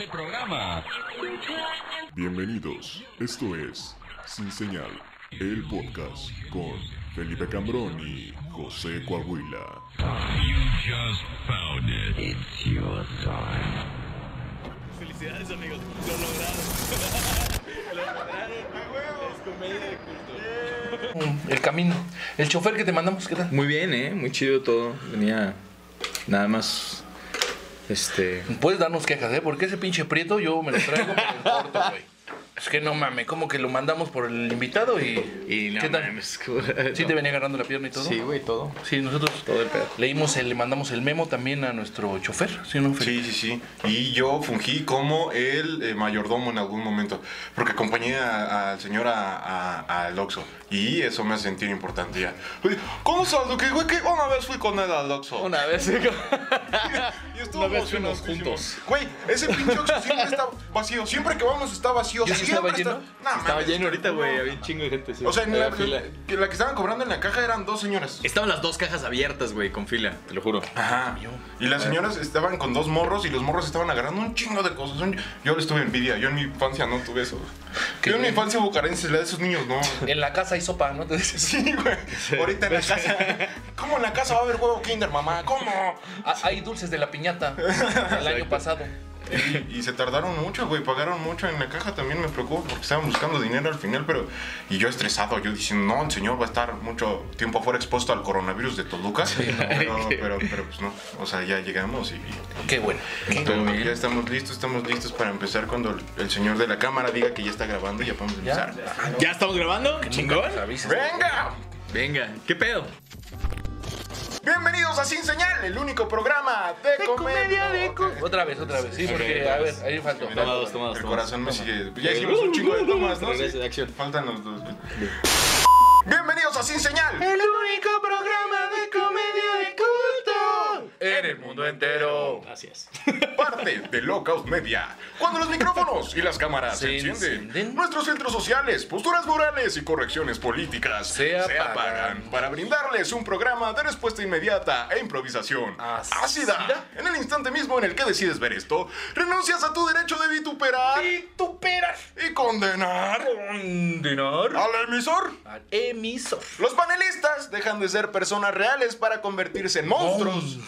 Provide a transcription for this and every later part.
este programa. Bienvenidos, esto es Sin Señal, el podcast con Felipe Cambrón y José Coahuila. You just found it. It's your time. Felicidades amigos, lo lograron. lo lograron. Es comedia de culto. El camino. El chofer que te mandamos, ¿qué tal? Muy bien, eh, muy chido todo. Venía nada más. Este. Puedes darnos quejas, ¿eh? Porque ese pinche prieto yo me lo traigo por el corto, güey. Es que no mames, como que lo mandamos por el invitado y. Y no ¿Qué tal? mames, ¿Sí te venía agarrando la pierna y todo? Sí, güey, todo. Sí, nosotros Todo el pedo. leímos, el, le mandamos el memo también a nuestro chofer, ¿sí o no, Felipe? Sí, sí, sí. Y yo fungí como el eh, mayordomo en algún momento, porque acompañé al señor a- a- al Oxxo. Y eso me hace sentir importante ya. ¿Cómo sabes? Que, güey, que una vez fui con él al Oxxo. Una vez. Y estuvo una vez fuimos emocionantísimo. juntos. Güey, ese pinche Oxxo siempre está vacío. Siempre que vamos está vacío. ¿Y sí estaba lleno? No, Estaba lleno ahorita, güey. no. Había un chingo de gente. sí. O sea, en la, fila. que la que estaban cobrando en la caja eran dos señoras. Estaban las dos cajas abiertas, güey, con fila, te lo juro. Ajá. Y las señoras estaban con dos morros y los morros estaban agarrando un chingo de cosas. Yo les tuve envidia. Yo en mi infancia no tuve eso. ¿Qué Yo en mi infancia hubo carencias. La de esos niños no. En la casa hay sopa, ¿no? Te dices. Sí, güey. Ahorita en la casa. ¿Cómo en la casa va a haber huevo Kinder, mamá? ¿Cómo? Ah, Hay dulces de la piñata el año pasado. Y, y se tardaron mucho, güey. Pagaron mucho en la caja. También me preocupa porque estaban buscando dinero al final. Pero. Y yo estresado. Yo diciendo, no, el señor va a estar mucho tiempo afuera expuesto al coronavirus de Toluca. pero, pero, pero, pues no. O sea, ya llegamos y. y- Qué bueno. Todo bien. Ya estamos listos, estamos listos para empezar cuando el, el señor de la cámara diga que ya está grabando y ya podemos empezar. ¿Ya estamos grabando? Chingón. ¡Venga! Venga, ¿qué pedo? Bienvenidos a Sin Señal, el único programa de, comedia. Ok. Otra vez, otra vez. Sí, porque, otra a ver, ahí faltó. Toma dos, toma dos, El corazón me sigue. Ya hicimos un chingo de tomas, ¿no? Sí. de. Faltan los dos. Bienvenidos a Sin Señal. El único programa mundo entero. Gracias. Parte de Lockout Media. Cuando los micrófonos y las cámaras se, Se encienden, encienden. nuestros filtros sociales, posturas morales y correcciones políticas Se apagan. apagan para brindarles un programa de respuesta inmediata e improvisación ¿Ácida? ácida. En el instante mismo en el que decides ver esto, renuncias a tu derecho de vituperar Vituperar. y condenar Condenar al emisor. al emisor. Los panelistas dejan de ser personas reales para convertirse en monstruos.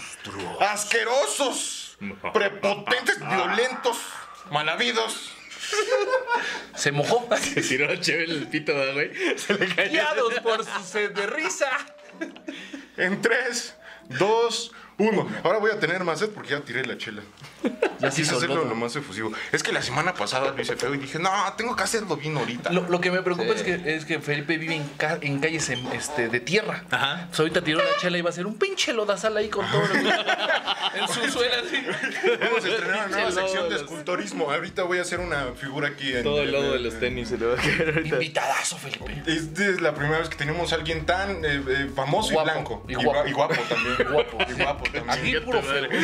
Asquerosos. Prepotentes, violentos, malavidos. Se mojó. Se tiró chévere el pito, ¿verdad, güey. Se le cayó. Guiados por su sed de risa. En 3, 2, 1. Ahora voy a tener más sed porque ya tiré la chela. Ya sí Quise hacerlo soltó. lo más efusivo. Es que la semana pasada lo hice feo y dije, no, tengo que hacerlo bien ahorita. Lo, lo que me preocupa es, que, es que Felipe vive en, ca- en calles em, este, de tierra. Ajá. Pues ahorita tiró la chela y va a ser un pinche lodazal ahí con todo. lo que- en su suela así. Vamos a estrenar una nueva sección de esculturismo. Ahorita voy a hacer una figura aquí en. Todo el lodo de los tenis se le va a caer ahorita. Invitadazo, Felipe. Esta es la primera vez que tenemos a alguien tan eh, eh, famoso Guapo. y blanco. Y gua- guapo. Y guapo también. Guapo. Y guapo también. Aquí puro feo. Digo,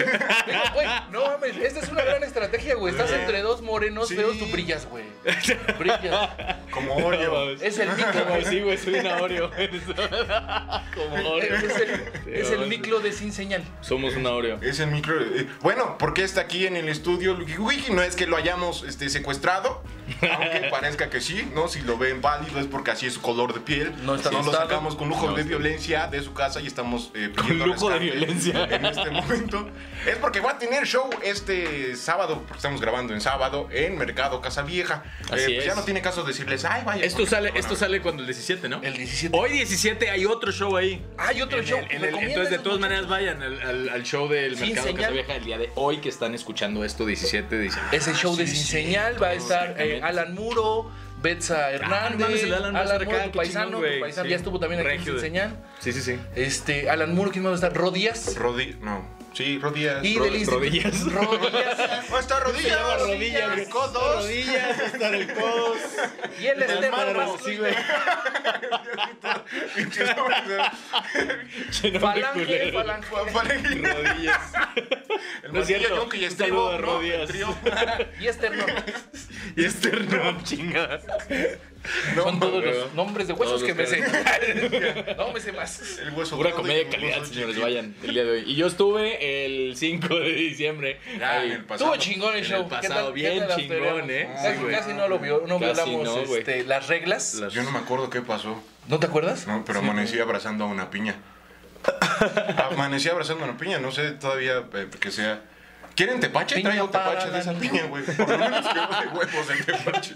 Güey, no mames, esta es una gran estrategia, güey. Estás entre dos morenos Sí. feos, tú brillas, güey. Brillas. Como Oreo. Es el micro, güey. Sí, güey, soy una Oreo. Como Oreo. Es el, es el micro de sin señal. Somos una Oreo. Es el micro. eh, bueno, porque está aquí en el estudio Wiki? No es que lo hayamos este, secuestrado, aunque parezca que sí, ¿no? Si lo ven válido es porque así es su color de piel. No está lo asustado. sacamos con lujo No, de violencia de su casa y estamos eh, pidiendo lujo de violencia. En este momento. Es porque va a tener show este sábado, porque estamos grabando en sábado, en Mercado Casa Vieja. Así pues es. ya no tiene caso decirles, ay, vaya. Esto sale, esto ver". sale cuando el 17, ¿no? El 17. Hoy 17 hay otro show ahí. Hay otro En show. el- en el- Recomienda entonces, de todas maneras, vayan al, al- al show del Sin Mercado señal. Casa Vieja el día de hoy que están escuchando esto, 17 de diciembre. Ese show de Sin Señal va a estar eh, Alan Muro, Betsa Hernández, mames, el Alan va a estar Muro, tu paisano, chingón, tu paisano, Sí. ya estuvo también aquí en Señal. Sí, sí, sí. Este, Alan Muro, ¿quién más va a estar? Rodías. Rodi no. Sí, rodillas. Y Ro- del rodillas. Rodillas. ¡Oh, está rodillas! rodillas, codos. Rodillas, hasta el codos. Y el Esteban más sí, güey. Falange, falange. Rodillas. El No es cierto. a ¿no? rodillas. El. Y Esternón. Y esternón, Son todos los nombres de huesos que me sé. no me sé más. El hueso Pura comedia de calidad, señores, chiquito. vayan el día de hoy. Y yo estuve el 5 de diciembre. Ah, ahí. en el pasado. Estuvo chingón el En show. el ¿Qué pasado, bien chingón? ¿eh? Casi, Sí, no lo vio, no Casi violamos no, este, las reglas. Las- Yo no me acuerdo qué pasó. ¿No te acuerdas? No, pero amanecí abrazando a una piña. amanecí abrazando a una piña, no sé todavía eh, que sea. ¿Quieren tepache? Traigo tepache de esa piña, güey. Por lo menos quedó de huevos el tepache.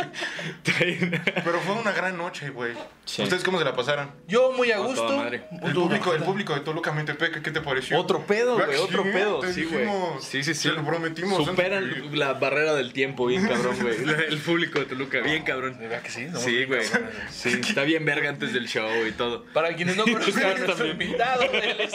Pero fue una gran noche, güey. Sí. ¿Ustedes cómo se la pasaron? Yo muy a gusto. madre. El público, el público de Toluca Mentepec, ¿qué te pareció? Otro pedo, güey, otro pedo. te Sí, güey. dijimos, Sí, sí, sí. Te lo prometimos. Superan antes la barrera del tiempo, bien cabrón, güey. El público de Toluca, bien cabrón. ¿De verdad que sí? Somos Sí, güey. Sí, está bien verga antes del show y todo. Para quienes no conozcan a nuestro invitado, él es,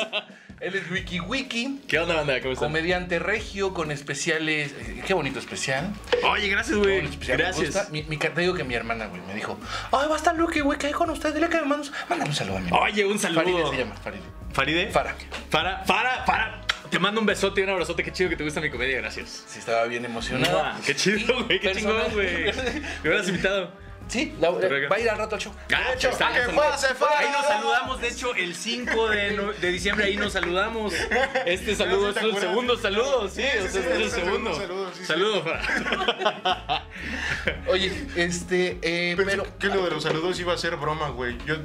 él es Wiki Wiki, ¿Qué onda, banda? ¿Cómo están? comediante regio con especiales. eh, Qué bonito especial. Oye, gracias, güey. Gracias. Mi, mi, te digo que mi hermana, güey, me dijo: Ay, va a estar Lucky, güey, que hay con usted. Dile que me mandas. Mándame un saludo a mi Oye, un Faride saludo. se llama, Faride. ¿Faride? Fara. Fara, Fara, Fara. Te mando un besote y un abrazote. Qué chido que te gusta mi comedia. Gracias. Sí, estaba bien emocionada. Mua, Qué chido, güey. Qué chingón, güey. Me hubieras invitado. Sí, la- Verga. va a ir al rato al show. Ah, De hecho, está, a que. Ahí nos saludamos, de hecho, el 5 de, no- de diciembre ahí nos saludamos. Este saludo ¿Sí te es el segundo saludo, sí, Sí, o sí, sea, sí, este es el segundo. saludo. Saludo. Oye, este, eh, Pensé pero. que lo de los saludos iba a ser broma, güey. Yo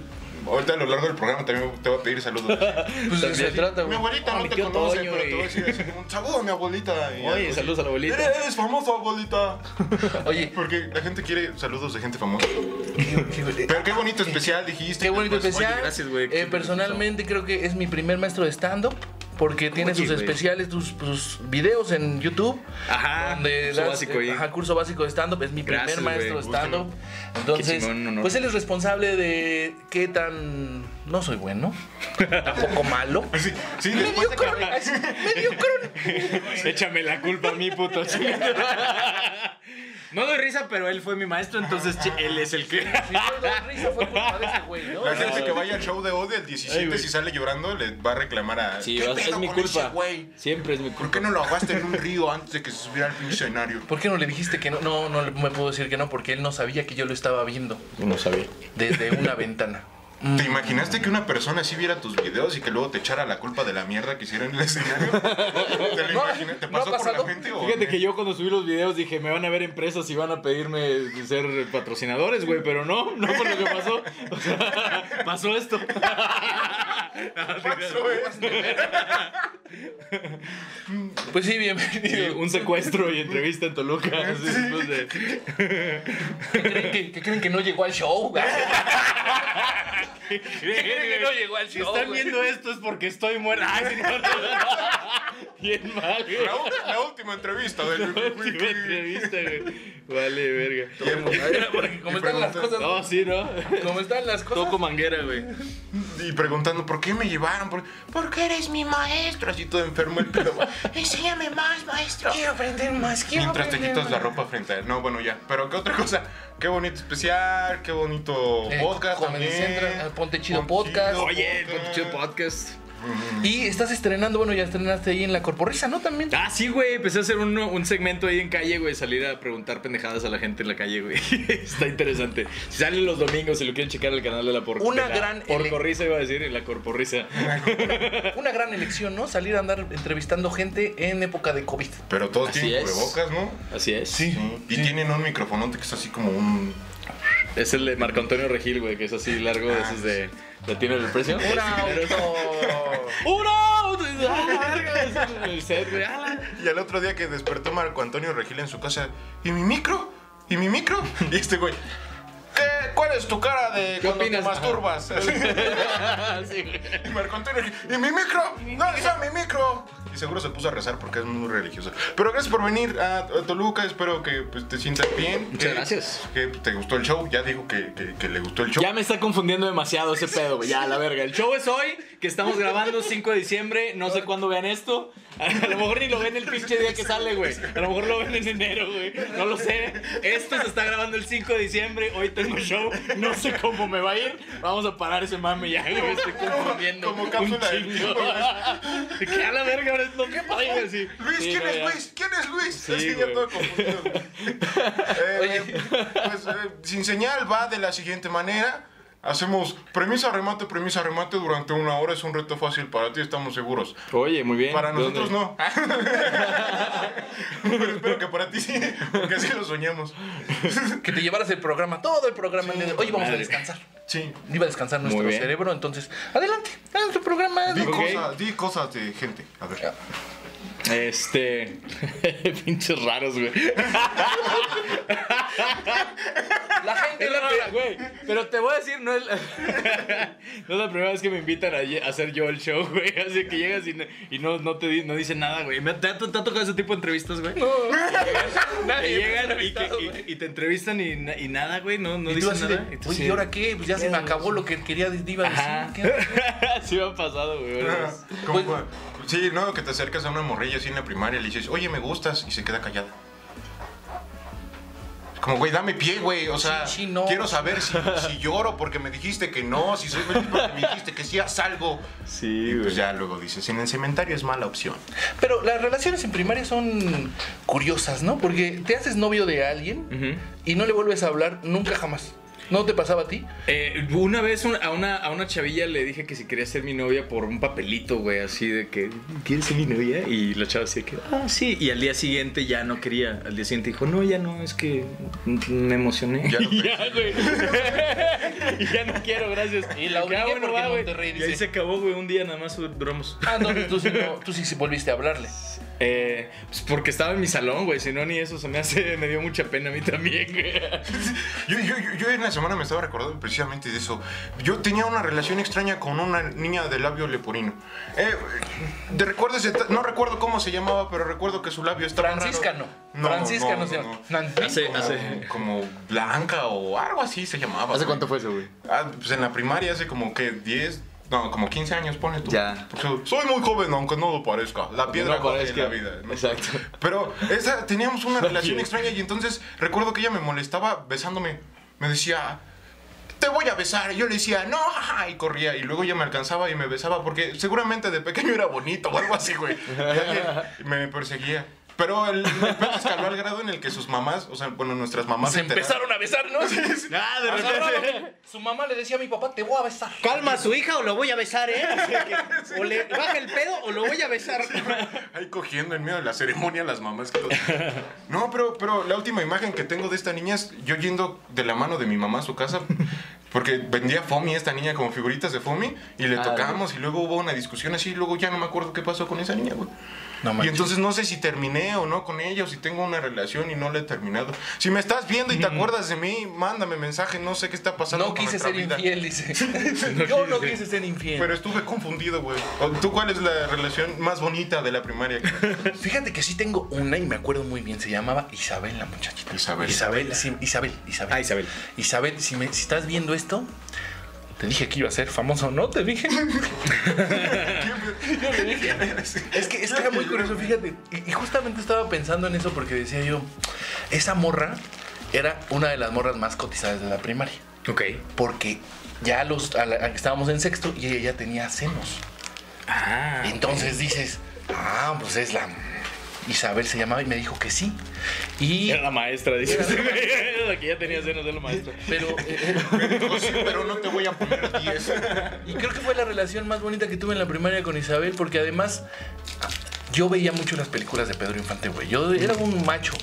ahorita a lo largo del programa también te voy a pedir saludos. Pues eso se trata, Mi güey. abuelita no mi te conoce, Toño, pero te voy a decir así como un saludo a mi abuelita. Oye, así. saludos a la abuelita. Eres famoso, abuelita. Oye, Porque la gente quiere saludos de gente famosa. qué- Pero qué bonito especial dijiste. Qué bonito Pues, especial. oye, gracias, güey. Eh, personalmente creo que es mi primer maestro de stand-up. Porque tiene sus especiales, tus, sus videos en YouTube. Ajá, Donde curso das, básico eh, ajá, curso básico de stand-up. Es mi primer maestro de stand-up. Entonces, chingón, pues él es responsable de qué tan. No soy bueno. Tampoco malo. Sí, sí, después de mediocrón. Échame la culpa a mí, puto. No doy risa, pero él fue mi maestro, entonces che, él es el que. Si no doy risa fue culpa de ese güey, ¿no? La gente que vaya al show de odio el 17 Ay, güey. si sale llorando le va a reclamar a Sí, ¿Qué va- pedo es mi con ese culpa. güey? Siempre es mi ¿Por culpa. qué no lo ahogaste en un río antes de que se subiera al pinche escenario? ¿Por qué no le dijiste que no? No, no le- me puedo decir que no, porque él no sabía que yo lo estaba viendo No sabía. desde una ventana. ¿Te imaginaste que una persona así viera tus videos y que luego te echara la culpa de la mierda que hicieron en el escenario? ¿Te lo imaginas? ¿Te ¿no ha pasó por la mente o Fíjate que yo cuando subí los videos dije, me van a ver empresas y van a pedirme ser patrocinadores, güey, pero no, no fue lo que pasó. O sea, pasó esto. Pasó esto. Pues sí, Sí, bienvenido. un secuestro y entrevista en Toluca. así después de- ¿Qué creen que, que creen que no llegó al show? ¿Qué creen que no llegó al Si están viendo esto es porque estoy muerta. Ay. Bien mal, güey. La, la última entrevista del Última entrevista, güey. Vale, verga. Porque como están las cosas, No, sí, ¿no? como están las cosas. Toco manguera, güey. Y preguntando, ¿por qué me llevaron? ¿Por, ¿por qué eres mi maestro? Así todo enfermo el pedo. Enséñame más, maestro. Quiero aprender más, quiero Mientras te quitas la ropa frente a él. No, bueno, ya. Pero qué otra cosa. Qué bonito especial, qué bonito Eh, podcast también. Central, Ponte Chido Podcast. Oye, Ponte Chido Podcast. Y estás estrenando, bueno, ya estrenaste ahí en la Corporrisa, ¿no? También. Ah, sí, güey. Empecé a hacer un, un segmento ahí en calle, güey. Salir a preguntar pendejadas a la gente en la calle, güey. Está interesante. Si salen los domingos, si lo quieren checar el canal de la por Una de la gran Porcorrisa, iba a decir, en la Corporrisa. Una gran elección, ¿no? Salir a andar entrevistando gente en época de COVID. Pero todos Así tienen es. cubrebocas, ¿no? Así es. Sí. Y tienen un microfonote que es así como un. Es el de Marco Antonio Regil, güey, que es así largo, de esos de. ¿La tiene el precio? Un auto. ¡Un auto! ¡Ah. ¡Ah, Y al otro día que despertó Marco Antonio Regil en su casa, ¿y mi micro? ¿Y mi micro? Y este güey, ¿qué? ¿Cuál es tu cara de ¿Qué cuando opinas? te masturbas? Sí. Y Marco Antonio ¿y mi micro? ¿Dónde está mi micro? Y seguro se puso a rezar porque es muy religioso. Pero gracias por venir a, Toluca, espero que pues, te sientas bien. Muchas que- gracias. Que te gustó el show, ya dijo que, que- que le gustó el show. Ya me está confundiendo demasiado ese pedo, güey. Ya, la verga. El show es hoy, que estamos grabando 5 de diciembre. No sé cuándo vean esto. A lo mejor ni lo ven el pinche día que sale, güey. A lo mejor lo ven en enero, güey. No lo sé. Esto se está grabando el 5 de diciembre. Hoy tengo show. No sé cómo me va a ir. Vamos a parar ese mame ya, güey. Me estoy confundiendo. como cápsula del chingo. tiempo, Que a la verga, Luis, ¿quién es. Luis? ¿Quién es Luis? Sí, Así ya güey. todo confundido. güey. Eh, pues eh, sin señal va de la siguiente manera. Hacemos premisa, remate, premisa, remate durante una hora. Es un reto fácil para ti, estamos seguros. Oye, muy bien. Para ¿Dónde? nosotros no. Pero espero que para ti sí, porque así lo soñamos. Que te llevaras el programa, todo el programa. Oye, vamos a descansar. Sí. Iba a descansar nuestro cerebro, entonces, adelante, haz tu programa. Di, cosas, di cosas de gente. A ver. Este. Pinches raros, güey. La gente Es la rara. güey. Pero te voy a decir, no es la, no es la primera vez que me invitan a, hacer yo el show, güey. Así que llegas y no, y no, no te di- no dicen nada, güey. ¿Me- ¿Te, ha- te ha tocado ese tipo de entrevistas, güey? Te Nadie llegan y, que- y- y te entrevistan y, na- y nada, güey. No, no dicen de, nada. tú oye. ¿y ahora qué? Pues ya se me acabó lo que quería, iba a Ajá. decir. ¿Qué? sí me ha pasado, güey. Como Pues- sí, no, que te acercas a una morrilla así en la primaria y le dices, oye, me gustas, y se queda callada. Es Como, güey, dame pie, güey. O sea, Sí, sí, no. quiero saber si, si lloro porque me dijiste que no, si soy feliz porque me dijiste que sí haz algo. Sí, Y güey. pues ya luego dices, en el cementerio es mala opción. Pero las relaciones en primaria son curiosas, ¿no? Porque te haces novio de alguien y no le vuelves a hablar nunca jamás. ¿No te pasaba a ti? Eh, una vez un- a, una, a una chavilla le dije que si quería ser mi novia por un papelito, güey, así de que, ¿quieres ser mi novia? Y la chava así de que, ah, sí. Y al día siguiente ya no quería. Al día siguiente dijo, no, ya no, es que me emocioné. Ya no ya, güey. ya no quiero, gracias. Y la obligué porque va, en güey. Monterrey Y ahí se acabó, güey, un día nada más duramos. Ah, no, tú sí, no, tú sí volviste a hablarle. Eh, pues porque estaba en mi salón, güey, si no ni eso se me hace, me dio mucha pena a mí también, güey. Yo, yo, yo, yo en la semana me estaba recordando precisamente de eso. Yo tenía una relación extraña con una niña de labio leporino. Eh, de recuerdo no recuerdo cómo se llamaba, pero recuerdo que su labio estaba raro. Francisca no. No, Francisca no, no, se llama. Hace, Como, hace, como blanca o algo así se llamaba. güey. fue eso, güey? Ah, pues en la primaria hace como que 10, no, como 15 años, pone tú. Ya. Porque soy muy joven, aunque no lo parezca. La piedra no joven parezca. en la vida. ¿no? Exacto. Pero esa, teníamos una relación extraña y entonces recuerdo que ella me molestaba besándome. Me decía, te voy a besar. Y yo le decía, no, y corría. Y luego ella me alcanzaba y me besaba porque seguramente de pequeño era bonito o algo así, güey. Y me perseguía. Pero el, el pedo escaló al grado en el que sus mamás, o sea, bueno, nuestras mamás Se enteraron- empezaron a besar, ¿no? Ah, de Agarraban. Su mamá le decía a mi papá, te voy a besar. Calma a su hija o lo voy a besar, ¿eh? Que, o le baja el pedo o lo voy a besar. Ahí cogiendo en medio de la ceremonia las mamás. que lo- No, pero, pero la última imagen que tengo de esta niña es yo yendo de la mano de mi mamá a su casa. Porque vendía Fomi esta niña como figuritas de Fomi y le Ah, tocamos y luego hubo una discusión así y luego ya no me acuerdo qué pasó con esa niña, güey. No y entonces no sé si terminé o no con ella o si tengo una relación y no la he terminado. Si me estás viendo y te acuerdas de mí, mándame mensaje, no sé qué está pasando No con quise ser vida. infiel, dice. Yo no quise ser infiel. Pero estuve confundido, güey. ¿O ¿Tú cuál es la relación más bonita de la primaria? Fíjate que sí tengo una y me acuerdo muy bien. Se llamaba Isabel, la muchachita. Isabel. Isabel, sí, Isabel, Isabel. Ah, Isabel. Isabel, si, me- si estás viendo esto, te dije que iba a ser famoso, ¿no? Te dije. Yo le dije. Es que, es que era muy curioso, fíjate. Y, y justamente estaba pensando en eso porque decía yo, esa morra era una de las morras más cotizadas de la primaria. Ok. Porque ya los, a la- a- estábamos en sexto y ella ya tenía senos. Ah. Entonces dices, ah, pues es la Isabel se llamaba y me dijo que sí. Y Era la maestra, dice la que ya tenía senos de la maestra. pero eh, sí, pero no te voy a poner 10. y creo que fue la relación más bonita que tuve en la primaria con Isabel porque además yo veía mucho las películas de Pedro Infante, güey. Yo era un macho.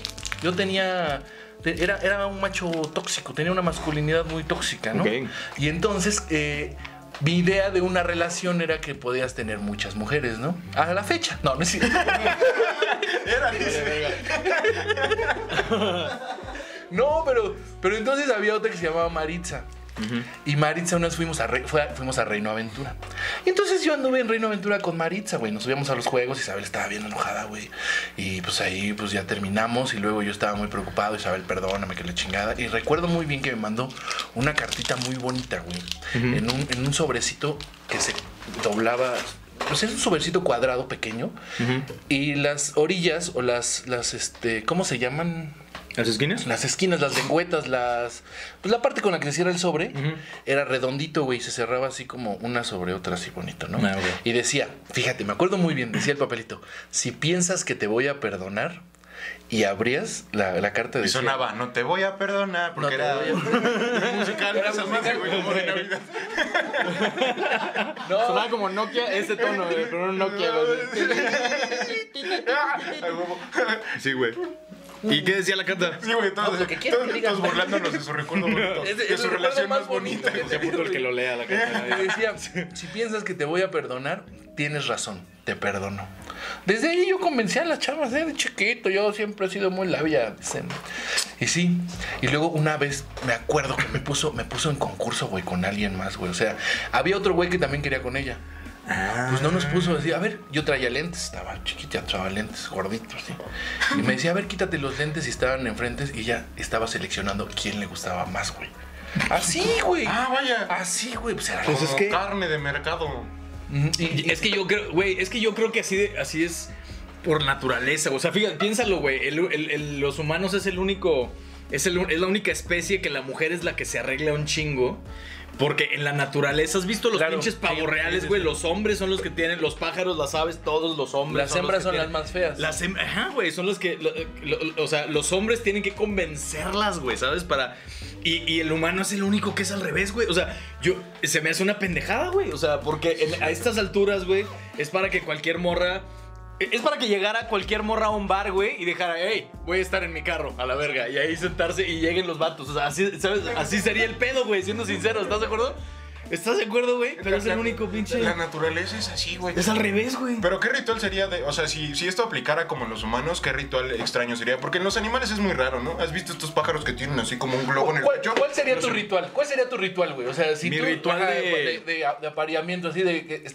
Yo tenía te- era, era un macho tóxico, tenía una masculinidad muy tóxica, ¿no? Ok. Y entonces eh, mi idea de una relación era que podías tener muchas mujeres, ¿no? A la fecha. No, no es cierto. Era, dice. No, pero, pero entonces había otra que se llamaba Maritza. Y Maritza una vez fuimos a, Re- fue a- fuimos a Reino Aventura. Y entonces yo anduve en Reino Aventura con Maritza, güey. Nos subíamos a los juegos, Isabel estaba bien enojada, güey. Y pues ahí pues ya terminamos y luego yo estaba muy preocupado, Isabel, perdóname que la chingada. Y recuerdo muy bien que me mandó una cartita muy bonita, güey. en, un, en un sobrecito que se doblaba... Pues es un sobrecito cuadrado pequeño y las orillas o las, las, este, ¿cómo se llaman? ¿Las esquinas? las esquinas, las lengüetas, las. Pues la parte con la que se cierra el sobre era redondito, güey. y Se cerraba así como una sobre otra, así bonito, ¿no? Ah. Y decía, fíjate, me acuerdo muy bien, decía el papelito: si piensas que te voy a perdonar, y abrías la, la carta de. Y sonaba, no te voy a perdonar, porque No era musical, Era esa musical, madre, güey, como de Navidad. No, Sonaba como Nokia, ese tono, pero no Nokia, güey. Sí, güey. ¿Y qué decía la carta? Sí, güey, todos, lo que todos, que todos burlándonos de su recuerdo bonito, Es- de es su el recuerdo relación más más bonita. bonito que Ya puto el que lo lea la carta. Y decía, si piensas que te voy a perdonar, tienes razón, te perdono. Desde ahí yo convencí a las chavas, ¿eh? de chiquito, yo siempre he sido muy labia, dicen. Y sí, y luego una vez me acuerdo que me puso, me puso en concurso, güey, con alguien más, güey. O sea, había otro güey que también quería con ella. Pues no nos puso, decía, a ver, yo traía lentes, estaba chiquita, traía lentes, gordito, así. Y me decía, a ver, quítate los lentes y estaban enfrente y ya estaba seleccionando quién le gustaba más, güey. Así, güey. Ah, vaya. Así, güey, pues era Pues es que- Carne de mercado. y- Es que yo creo, güey, es que yo creo que así, de- así es por naturaleza. O sea, fíjate, piénsalo, güey. el- el- el- los humanos es el único. Es, el- es la única especie que la mujer es la que se arregla un chingo. Porque en la naturaleza, ¿has visto los Claro, pinches sí, pavos reales, sí, güey? Los hombres son los que tienen, los pájaros, las aves, todos los hombres. Las los hembras son las más feas. Las Ajá, güey, son los que. lo- lo- o sea, los hombres tienen que convencerlas, güey, ¿sabes? Para. Y, y el humano es el único que es al revés, güey. O sea, yo. Se me hace una pendejada, güey. O sea, porque en- a estas alturas, güey, es para que cualquier morra. Es para que llegara cualquier morra a un bar, güey, y dejara, hey, voy a estar en mi carro, a la verga. Y ahí sentarse y lleguen los vatos. O sea, así, ¿sabes? así sería el pedo, güey, siendo sincero. ¿Estás de acuerdo? ¿Estás de acuerdo, güey? Pero es el único pinche. La naturaleza es así, güey. Es al revés, güey. Pero ¿qué ritual sería de, o sea, si, si esto aplicara como en los humanos, qué ritual extraño sería? Porque en los animales es muy raro, ¿no? ¿Has visto estos pájaros que tienen así como un globo en el ¿Cuál, pecho? cuál sería No tu sé. ritual? ¿Cuál sería tu ritual, güey? O sea, si Mi tú ritual ajá, de- de, de- de apareamiento, así de que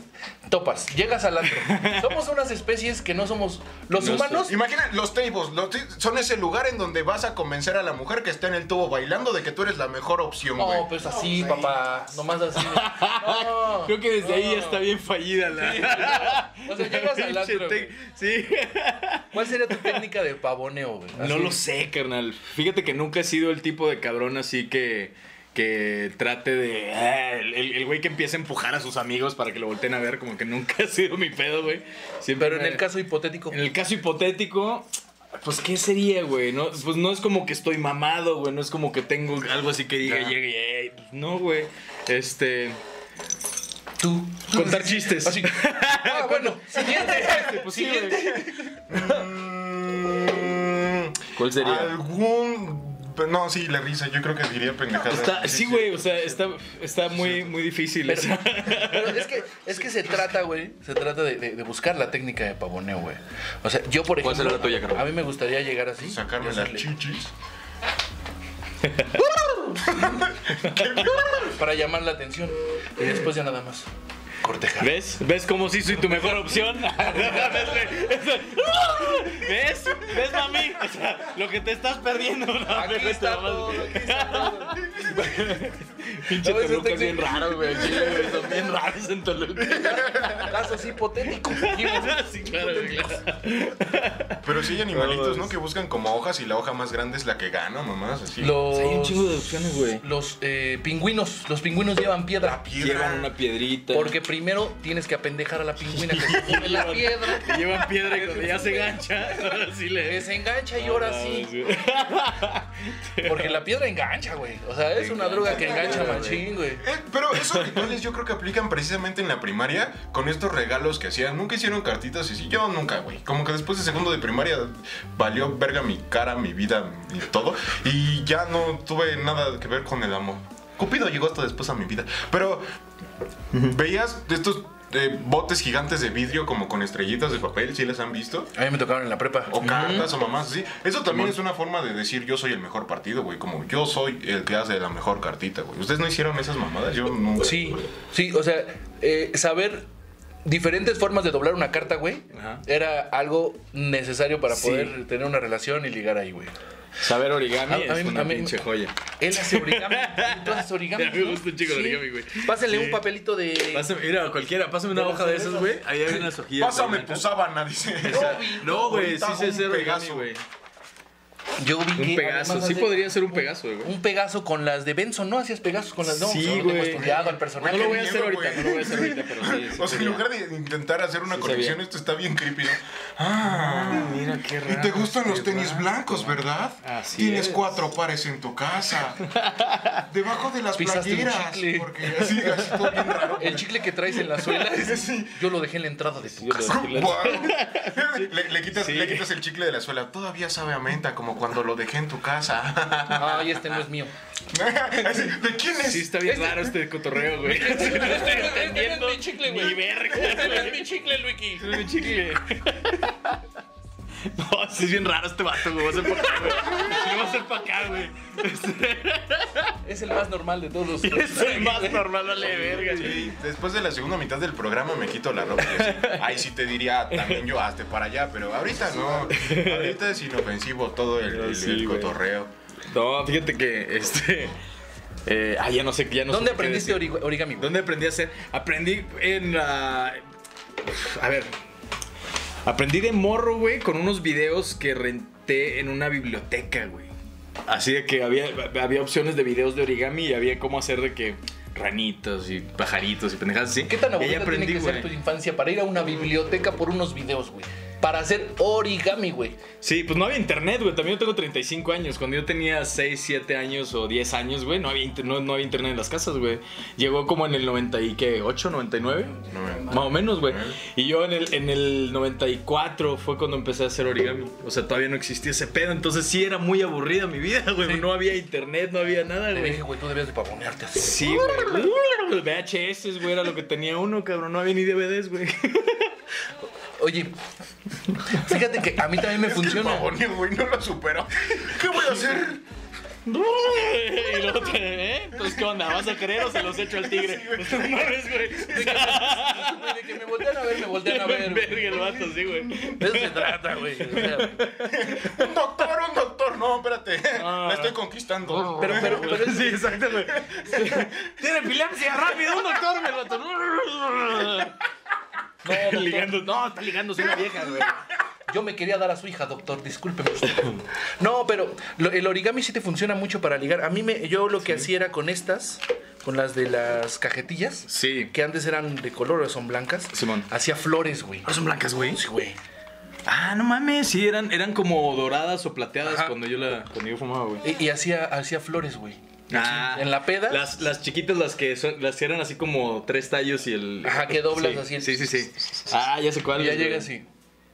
topas, llegas al antro. somos unas especies que no somos los No humanos. Imagina los tables, los son ese lugar en donde vas a convencer a la mujer que está en el tubo bailando de que tú eres la mejor opción, güey. No, pues así, papá, nomás así. No. Creo que desde ahí ya está bien fallida la. O sea, llegas al antro, güey. Sí. ¿Cuál sería tu técnica de pavoneo, güey? No lo sé, carnal. Fíjate que nunca he sido el tipo de cabrón así que. Que trate de. ah, el- güey que empieza a empujar a sus amigos para que lo volteen a ver, como que nunca ha sido mi pedo, güey. Siempre Pero en me- el caso hipotético. En el caso hipotético, pues ¿qué sería, güey? No, pues no es como que estoy mamado, güey. No es como que tengo algo así que diga, llegue, pues, no, güey. Este. Tú. Contar chistes. Así. Ah, bueno, siguiente. Pues sí, siguiente. Mm, ¿Cuál sería? Algún. No, sí, la risa. Yo creo que diría pendejada. Está, sí, güey, o sea, está, está muy, muy difícil. Pero, es que es que se trata, güey, se trata de, de- de buscar la técnica de pavoneo, güey. O sea, yo por ¿Cuál ejemplo, será la tuya, Carlos? a mí me gustaría llegar así, Sacarme las chichis. para llamar la atención. Y después ya nada más cortejar. ¿Ves? ¿Ves cómo sí soy tu mejor opción? ¿Ves? ¿Ves, mami? O sea, lo que te estás perdiendo. No, Aquí está todo, aquí está todo. Pinche No, Toluca es bien raro, güey. Son bien raros en Toluca. Casos hipotéticos. Sí, claro, güey, claro. Pero sí hay animalitos. ¿no? Que buscan como hojas y la hoja más grande es la que gana, mamás. Así. Los, Hay un chingo de opciones, güey. los eh, pingüinos, los pingüinos llevan piedra. piedra. Llevan una piedrita. Porque primero tienes que apendejar a la pingüina que se come la piedra. Le llevan piedra y cuando ya se gancha, ahora sí le. Que se engancha y ahora sí. Porque la piedra engancha, güey. O sea, es una droga que engancha machín, güey. Eh, pero esos rituales yo creo que aplican precisamente en la primaria con estos regalos que hacían. Nunca hicieron cartitas y sí, yo nunca, güey. Como que después de segundo de primaria valió verga mi cara, mi vida y todo. Y ya no tuve nada que ver con el amor. Cupido llegó hasta después a mi vida. Pero veías estos eh, botes gigantes de vidrio como con estrellitas de papel, ¿sí las han visto? A mí me tocaron en la prepa. O cartas o mamás, sí. Eso también es una forma de decir yo soy el mejor partido, güey. Como yo soy el que hace la mejor cartita, güey. ¿Ustedes no hicieron esas mamadas? Yo nunca. Sí, sí, o sea, eh, saber diferentes formas de doblar una carta, güey, Ajá. era algo necesario para Sí. poder tener una relación y ligar ahí, güey. Saber origami A- a es mí- una a mí- pinche joya. Él hace origami. Tú haces origami. A mí me gusta un chico Sí. origami, güey. Pásenle Sí. un papelito de. Pásame, mira, cualquiera, pásame una De hoja de esas, güey. Ahí hay unas hojillas. Pásame tu sábana, dice. No, güey, sí sé hacer origami, güey. Yo vi Un que Pegaso. Sí hace- podría ser un Pegaso, güey. Un Pegaso con las de Benson, ¿no? Hacías Pegasos con las de Sí, no, no tengo güey. estudiado al personaje. No lo voy a hacer miedo, ahorita, no lo voy a hacer ahorita, pero sí. sí O sea, en lugar de intentar hacer una Sí, conexión, esto está bien creepy, ¿no? Ah, mira qué ¿Y raro. te gustan los tenis raro. blancos, verdad? Así Tienes es. cuatro pares en tu casa. Debajo de las Pisaste un playeras. chicle. Porque así, así todo bien raro. El chicle que traes en la suela, yo lo dejé en la entrada de tu casa. le quitas el chicle de la suela. Todavía sabe a menta como cuando lo dejé en tu casa. Ay, este no es mío. ¿De quién es? Sí, está bien raro este cotorreo, güey. No estoy entendiendo mi chicle, güey. ni verga, Este no es mi chicle, Luiki. Este no es mi chicle. No, sí es bien raro este vato, güey. Va a ser para acá, güey. Va a ser para acá, güey. Es el más normal de todos. Es el más normal, vale verga. Sí, después de la segunda mitad del programa me quito la ropa. así. Ahí sí te diría también yo hazte para allá, pero ahorita no. Ahorita es inofensivo todo el, el- Sí, el güey. cotorreo. No, fíjate que este. Eh, ah, ya no sé, ya no ¿Dónde aprendiste origami? güey? ¿Dónde aprendí a hacer? Aprendí en la. A ver. Aprendí de morro, güey, con unos videos que renté en una biblioteca, güey. Así de que había, había opciones de videos de origami y había cómo hacer de que ranitos y pajaritos y pendejadas así. ¿Qué tan aburrida tiene que ser tu infancia para ir a una biblioteca por unos videos, güey? Para hacer origami, güey. Sí, pues no había internet, güey. También yo tengo 35 años. Cuando yo tenía 6, 7 años o 10 años, güey, no había, no, no había internet en las casas, güey. Llegó como en el 98, 99. No, Más o menos, güey. Y yo en el, en el 94 fue cuando empecé a hacer origami. O sea, todavía no existía ese pedo. Entonces sí era muy aburrida mi vida, güey. No había internet, no había nada, güey. dije, güey, tú debías de pavonearte así. Sí, güey. VHS, güey, era lo que tenía uno, cabrón. No había ni DVDs, güey. Oye, fíjate que a mí también me El funciona. güey, no lo supero. ¿Qué voy a hacer? y luego te, ¿eh? Entonces, ¿qué onda? ¿Vas a querer o se los echo al tigre? Pues no mames, güey. De que me voltean a ver, me voltean a ver. Verga el vato, sí, güey. De eso se trata, güey. O sea, Un doctor, un doctor. No, espérate. Ah. La estoy conquistando. pero, pero, pero Sí, exacto, güey. Tiene epilepsia, rápido, un doctor, me vato. No, doctor. ligando. No, está ligándose una vieja, güey. Yo me quería dar a su hija, doctor, discúlpeme usted. No, pero lo- el origami sí te funciona mucho para ligar. A mí me, yo lo que hacía era con estas, con las de las cajetillas, Sí. que antes eran de color o son blancas. Simón. Hacía flores, güey. ¿Ah, son blancas, güey? Sí, güey. Ah, no mames, sí, eran, eran como doradas o plateadas Ajá. cuando yo la cuando yo fumaba, güey. Y, y hacía, hacía flores, güey. Ah, En la peda. Las, las chiquitas, las que son, las que eran así como tres tallos y el. Ajá, que doblas Sí, así el- Sí, sí, sí. Ah, ya sé cuál. Y ya es, llega güey. así.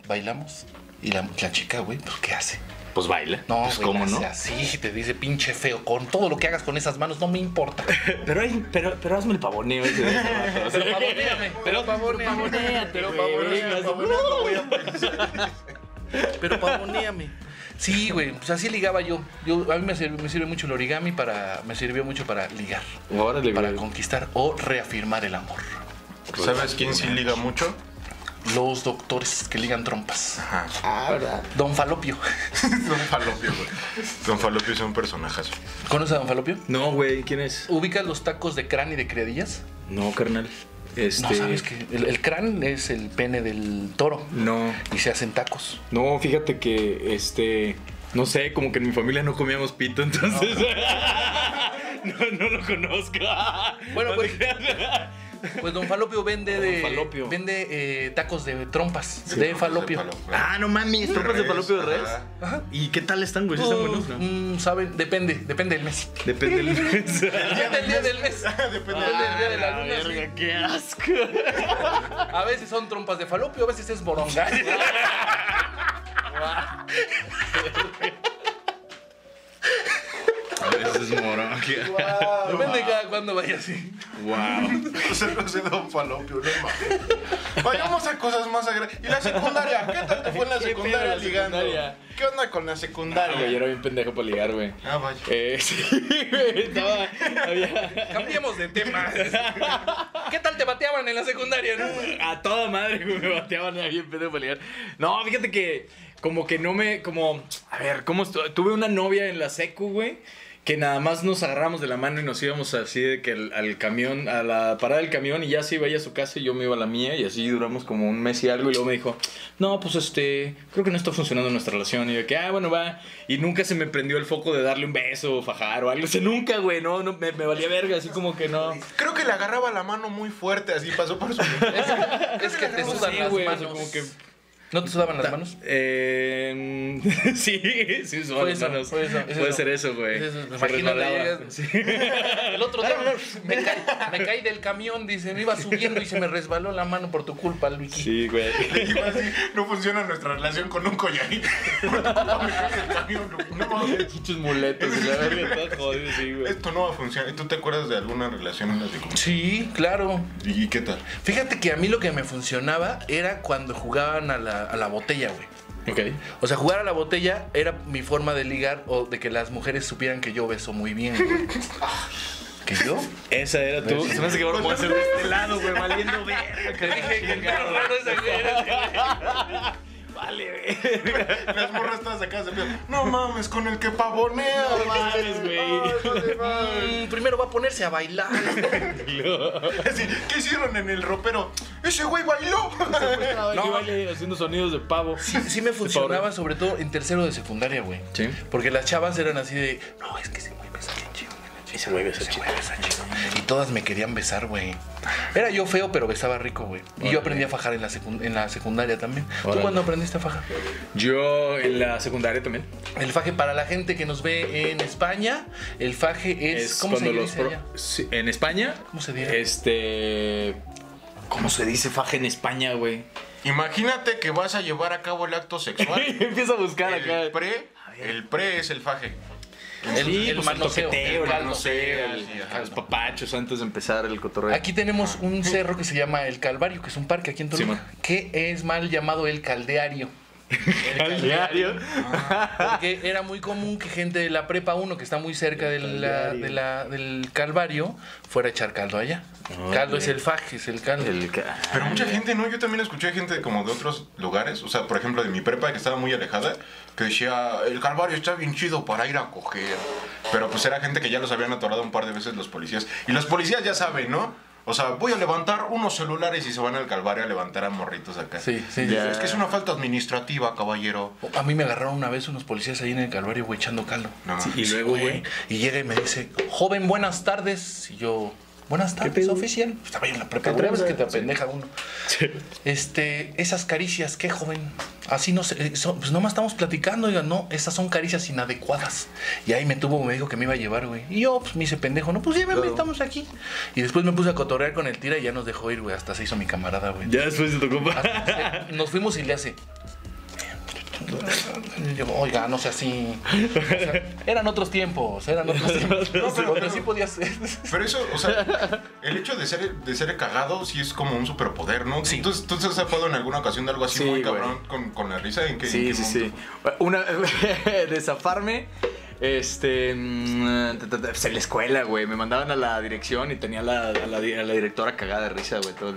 Bailamos. Y la, la chica, güey, pues, ¿qué hace? Pues baila. No, pues güey, cómo no. así, te dice pinche feo. Con todo lo que hagas con esas manos, no me importa. Pero, hay, pero, pero hazme el pavoneo ese de Pero pavonéame, pero pavonéate, Pero voy a pensar. Pero pavonéame. Sí, güey, pues así ligaba yo. yo a mí me sirve, me sirve mucho el origami para. Me sirvió mucho para ligar. Órale, Para güey. conquistar o reafirmar el amor. ¿Sabes quién sí liga mucho? Los doctores que ligan trompas. Ajá. Ah, ¿verdad? Don Falopio. Don Falopio, güey. Don Falopio es un personajazo. ¿Conoces a Don Falopio? No, güey, ¿quién es? ¿Ubicas los tacos de crán y de criadillas? No, carnal. Este. No sabes que el, el crán es el pene del toro No. y se hacen tacos. No, fíjate que este. No sé, como que en mi familia no comíamos pito, entonces. No, no, lo conozco. Bueno, No pues-. Pues Don Falopio vende de Falopio. vende eh, tacos de trompas de falopio. Ah, no mames, trompas de falopio de res. Ajá. Ajá. ¿Y qué tal están, güey? ¿Sí están buenos? No? Mm, saben, depende, depende del mes. Depende del mes. Depende del día del mes. Depende Depende del día de la Ah, luna. sí. verga, qué asco. A veces son trompas de falopio, a veces es moronga. Eso es morón. Depende de cada cuando vaya así. Wow. José José Don Falopio, no mames. Vayamos a cosas más agradables. ¿Y la secundaria? ¿Qué tal te fue en la ¿Qué secundaria la ligando? secundaria? ¿Qué onda con la Güey, yo secundaria? era bien pendejo para ligar, güey. Ah, vaya. Eh, sí, güey, estaba. Había. Cambiemos de tema. ¿Qué tal te bateaban en la secundaria? no? A toda madre, güey, me bateaban era bien pendejo para ligar. No, fíjate que como que no me, como, a ver, ¿cómo estu- Tuve una novia en la secu, güey. Que nada más nos agarramos de la mano y nos íbamos así de que al, al camión, a la parada del camión y ya se iba ella a su casa y yo me iba a la mía y así duramos como un mes y algo y luego me dijo, no, pues este, creo que no está funcionando nuestra relación y yo que, ah, bueno, va. Y nunca se me prendió el foco de darle un beso o fajar o algo, o sea, nunca, güey, no, no me, me valía verga, así como que no. Creo que le agarraba la mano muy fuerte, así pasó por su. Es que te No sudan las güey, manos. como que ¿No te sudaban las manos? Eh, sí, sí, Fue las manos. fue eso, es Puede eso. ser eso, güey. Es eso, me Se imagino que resbalaba. llegas- Sí. El otro día me caí, me caí del camión, dice, me iba subiendo y se me resbaló la mano por tu culpa, Luiki. Sí, güey. No funciona nuestra relación con un collarito. Por tu culpa me cae el camión, no mames. Pinches muletos y la verga todo jodido, sí, güey. Esto no va a funcionar. ¿Y tú te acuerdas de alguna relación en la secundaria? Sí, claro. ¿Y qué tal? Fíjate que a mí lo que me funcionaba era cuando jugaban a la, a la botella, güey. Ok. O sea, jugar a la botella era mi forma de ligar o de que las mujeres supieran que yo beso muy bien, güey. ¿Que yo? Esa era tú. Se me hace que ahora a hacer de este lado, güey, valiendo verga. Te dije que el raro es el Vale, güey. Las morras todas acá se pegan. No mames, con el que pavonea. No mames, güey. Mm, primero va a ponerse a bailar. Así, ¿Qué hicieron en el ropero? Ese güey bailó. No, vale, haciendo sonidos de pavo. Sí, sí me funcionaba, sobre todo en tercero de secundaria, güey. Sí. Porque las chavas eran así de, no, es que ese güey Ese chido. güey besa chido. Y todas me querían besar, güey. Era yo feo, pero besaba rico, güey. Y yo aprendí a fajar en la, secund- en la secundaria también. ¿Tú cuándo aprendiste a fajar? Yo en la secundaria también. El faje, para la gente que nos ve en España, el faje es, ¿cómo se cuando dice pro- allá? Sí, en España. ¿Cómo se dice? Este. ¿Cómo se dice faje en España, güey? Imagínate que vas a llevar a cabo el acto sexual. Empieza a buscar acá. El pre, el pre es el faje. El, Sí, el pues manoseo, toqueteo, el el- sí, ajá. los papachos antes de empezar el cotorreo. Aquí tenemos un cerro que se llama El Calvario, que es un parque aquí en Toluca, Sí, que es mal llamado El Caldeario. al diario. Porque era muy común que gente de la prepa 1, que está muy cerca de la- de la- del Calvario, fuera a echar caldo allá. caldo es el faje, es el caldo. El ca- Pero mucha gente, ¿no? Yo también escuché gente como de otros lugares, o sea, por ejemplo, de mi prepa que estaba muy alejada, que decía, el Calvario está bien chido para ir a coger. Pero pues era gente que ya los habían atorado un par de veces los policías. Y los policías ya saben, ¿no? O sea, voy a levantar unos celulares y se van al Calvario a levantar a morritos acá. Sí, sí. Ya. Es que es una falta administrativa, caballero. A mí me agarraron una vez unos policías ahí en el Calvario, güey, echando caldo. No. y luego, güey. Y llega y me dice, joven, buenas tardes. Y yo, buenas tardes, oficial. Estaba yo en la prepa, ¿Qué güey, ves tranza? que te apendeja uno. Este, esas caricias, ¿qué, joven? Así no sé, eh, son- pues nomás estamos platicando. Oiga, no, esas son caricias inadecuadas. Y ahí me tuvo, me dijo que me iba a llevar, güey. Y yo, pues me hice pendejo, no, pues lléveme, estamos aquí. Y después me puse a cotorrear con el tira y ya nos dejó ir, güey. Hasta se hizo mi camarada, güey. Ya después compa. Hasta- nos fuimos y le hace. Yo, Oiga, no sé así. O sea, eran otros tiempos, eran otros tiempos. No, pero- sí podías ser. Pero eso, o sea, el hecho de ser, de ser cagado sí es como un superpoder, ¿no? Sí. ¿Tú, tú te has zafado en alguna ocasión de algo así Sí, muy cabrón con, con la risa? ¿En qué, en Sí, qué sí, momento? sí. Una de zafarme, este, mm, pues, en la escuela, güey, me mandaban a la dirección y tenía a la, a la, di- a la directora cagada de risa, güey, todo.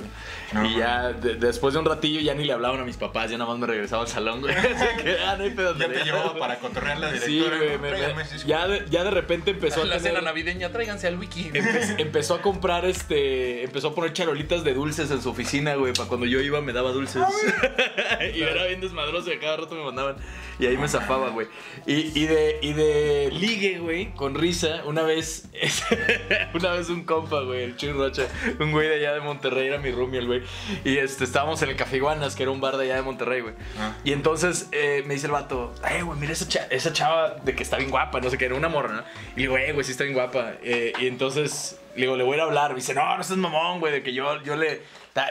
No, y ya de- después de un ratillo ya ni le hablaban a mis papás, ya nada más me regresaba al salón, güey. Así que, ah, no hay pedo, Ya te llevaba para cotorrear la Sí, directora. ya, de, ya de repente empezó a la tener- cena navideña, tráiganse al wiki. Empe- empezó a comprar este. Empezó a poner charolitas de dulces en su oficina, güey. Para cuando yo iba me daba dulces. y era bien desmadroso y a cada rato me mandaban. Y ahí me zafaba, güey. Y, y de, y de ligue, güey, con risa, una vez. una vez un compa, güey, el Chuy Rocha, un güey de allá de Monterrey, era mi roomie, el güey. Y este, estábamos en el Café Iguanas, que era un bar de allá de Monterrey, güey. Ah. Y entonces eh, me dice el vato, eh, güey, mira esa, cha- esa chava de que está bien guapa, no sé qué, era una morra, ¿no? Y le digo, eh, güey, sí está bien guapa. Eh, y entonces le digo, le voy a hablar. Me dice, no, no seas mamón, güey, de que yo, yo le.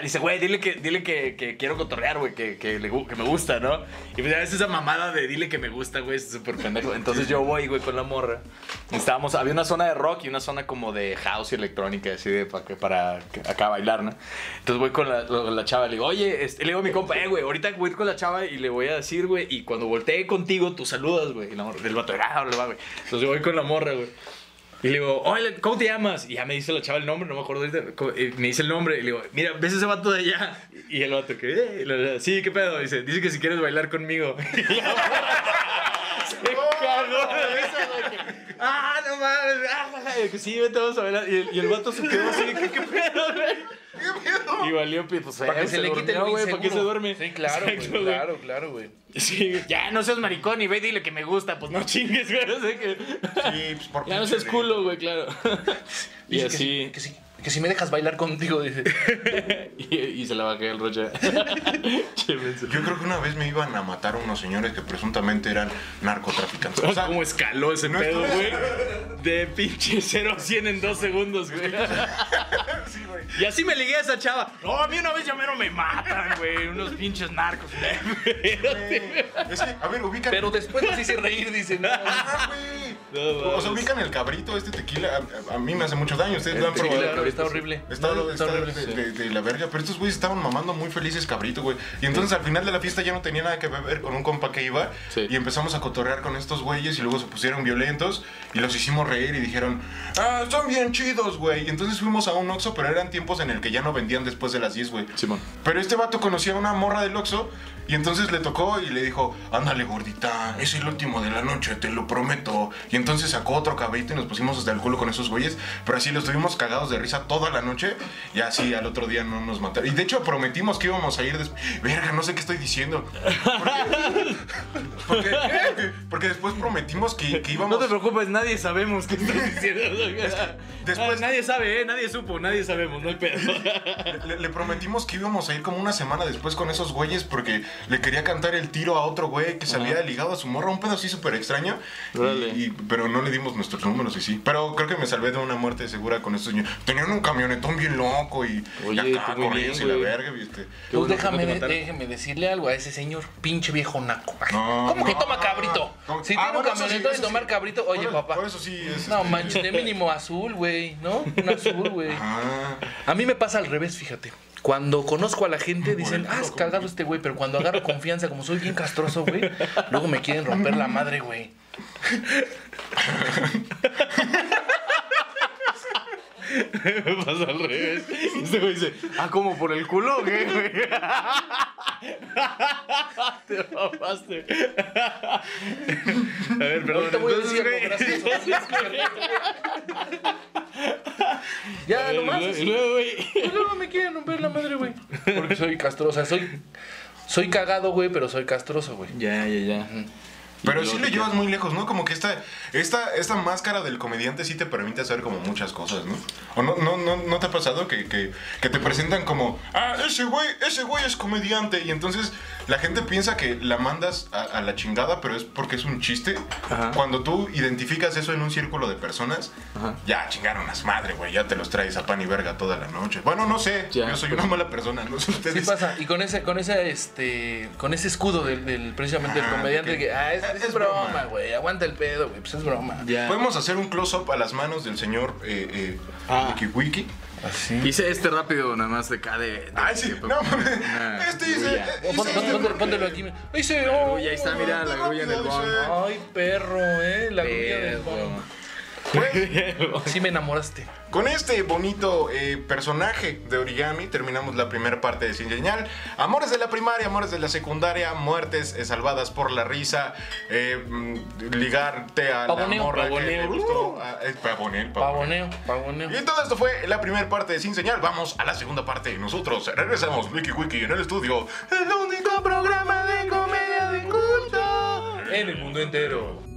Dice, güey, dile que, dile que, que quiero cotorrear, güey, que, que, le que me gusta, ¿no? Y pues ya ves esa mamada de dile que me gusta, güey, es súper pendejo. Entonces yo voy, güey, con la morra. Estábamos, había una zona de rock y una zona como de house y electrónica, así de para, para acá bailar, ¿no? Entonces voy con la, la chava, le digo, oye, este, le digo a mi compa, eh, güey, ahorita voy a con la chava y le voy a decir, güey, y cuando voltee contigo, tú saludas, güey. Y la morra, el vato, ah, güey. Entonces yo voy con la morra, güey. Y le digo, oye, ¿cómo te llamas? Y ya me dice la chava el nombre, no me acuerdo ahorita. Me dice el nombre y le digo, mira, ¿ves ese vato de allá? Y el vato que, "Eh", sí, ¿qué pedo? Dice, dice que si quieres bailar conmigo. Y Ah, sí, vete, vamos a. Y el, y el vato se quedó así, de que, ¿qué pedo, güey? Y valió, pues, Para que eh, se, le quite el durmió, güey, inseguro. para que se duerme. Sí, claro, güey, Exacto, güey. claro, claro, güey. Sí, ya no seas maricón y ve y dile que me gusta, pues no chingues, güey. O sea que... Sí, pues por Ya no seas culo, güey, claro. Y así. Que que, que si me dejas bailar contigo, dice. Y, y se la bajé el rocha. Yo creo que una vez me iban a matar unos señores que presuntamente eran narcotraficantes. O sea, ¿Cómo escaló ese no pedo, estoy- güey? De pinche 0 a 100 en 2 segundos, güey. sí, güey. Y así me ligué a esa chava. No, a mí una vez ya mero me matan, güey. Unos pinches narcos. Es que, a ver, ubican. Pero después nos hice reír, dice. No, Ah, güey. No, o sea, ubican el cabrito, este tequila. A, a mí me hace mucho daño. Ustedes lo han sí, probado. Está horrible. Está, No, está horrible. de, de- de la verga, pero estos güeyes estaban mamando muy felices cabrito, güey. Y entonces al final de la fiesta ya no tenía nada que ver con un compa que iba. Sí. Y empezamos a cotorrear con estos güeyes y luego se pusieron violentos y los hicimos reír y dijeron, ah, son bien chidos, güey. Y entonces fuimos a un Oxxo, pero eran tiempos en el que ya no vendían después de las 10, güey. Simón. Pero este vato conocía a una morra del Oxxo y entonces le tocó y le dijo, ándale gordita, es el último de la noche, te lo prometo. Y entonces sacó otro cabrito y nos pusimos hasta el culo con esos güeyes, pero así los tuvimos cagados de risa toda la noche y así al otro día no nos mataron. Y de hecho prometimos que íbamos a ir después. Verga, no sé qué estoy diciendo. porque- después prometimos que, que íbamos... No te preocupes, nadie sabemos qué estás diciendo. después- Ah, nadie sabe, ¿eh? Nadie supo, nadie sabemos, no hay pedo. Le, le prometimos que íbamos a ir como una semana después con esos güeyes porque le quería cantar el tiro a otro güey que se había ligado a su morra, un pedo así súper extraño. Y- y- pero no le dimos nuestros números y sí. Pero creo que me salvé de una muerte segura con estos niños. Tenían un camionetón bien loco y, Oye, y acá con ellos y la verga, ¿viste? Pues bueno que déjame, no déjeme decirle algo a ese señor, pinche viejo naco. No, ¿Cómo que no. toma cabrito? Si Ah, tiene un bueno, sí, y tomar sí. cabrito, oye, papá. Por eso sí es. No este, manches, de mínimo azul, güey, ¿no? Un azul, güey. Ah, A mí me pasa al revés, fíjate. Cuando conozco a la gente dicen, ah, es cagado este güey, pero cuando agarro confianza, como soy bien castroso, güey, luego me quieren romper la madre, güey. Me pasa al revés. Y este güey dice, ah, ¿cómo? ¿Por el culo qué, güey? Te mamaste. A ver, perdón. Ahorita voy a entonces, decir algo güey. gracioso. Ya, Y nomás. luego- luego, güey. Pues luego me quieren romper la madre, güey. Porque soy castroso, soy... Soy cagado, güey, pero soy castroso, güey. Ya, ya, ya. Pero sí te llevas muy lejos, ¿no? Como que esta, esta, esta máscara del comediante sí te permite hacer como muchas cosas, ¿no? ¿O no, no, no, no te ha pasado que, que, que te presentan como, ah, ese güey, ese güey es comediante? Y entonces la gente piensa que la mandas a, a la chingada, pero es porque es un chiste. Ajá. Cuando tú identificas eso en un círculo de personas, Ajá. ya chingaron las madre, güey, ya te los traes a pan y verga toda la noche. Bueno, no sé, Ya, yo soy pues. una mala persona, no sé Sí ustedes. pasa, y con ese, con ese, este, con ese escudo del, del- precisamente del Ah, comediante ok. que, ah, es, Es es broma. güey, aguanta el pedo, güey, pues es broma. Ya. Podemos hacer un close-up a las manos del señor eh, eh, Ah. Wiki Wiki. Así. Hice este rápido, nada más de acá de. de- Ay, sí, de- no, una este Pon- pon- este- ponte- Póntelo aquí. Dice, oh, Uy, ahí está, mira, la grulla en el Dice, bon. Ay, perro, eh, la grulla del Perro. Sí me enamoraste. Con este bonito eh, personaje de origami terminamos la primera parte de Sin Señal. Amores de la primaria, amores de la secundaria, muertes eh, salvadas por la risa, eh, mm, ligarte a Pavoneo, la morra que pavoneo. le gustó. ah, pavoneo. Pavoneo, pavoneo. Y todo esto fue la primera parte de Sin Señal. Vamos a la segunda parte. Nosotros regresamos, Wiki Wiki, en el estudio. El único programa de comedia de culto. En el mundo entero.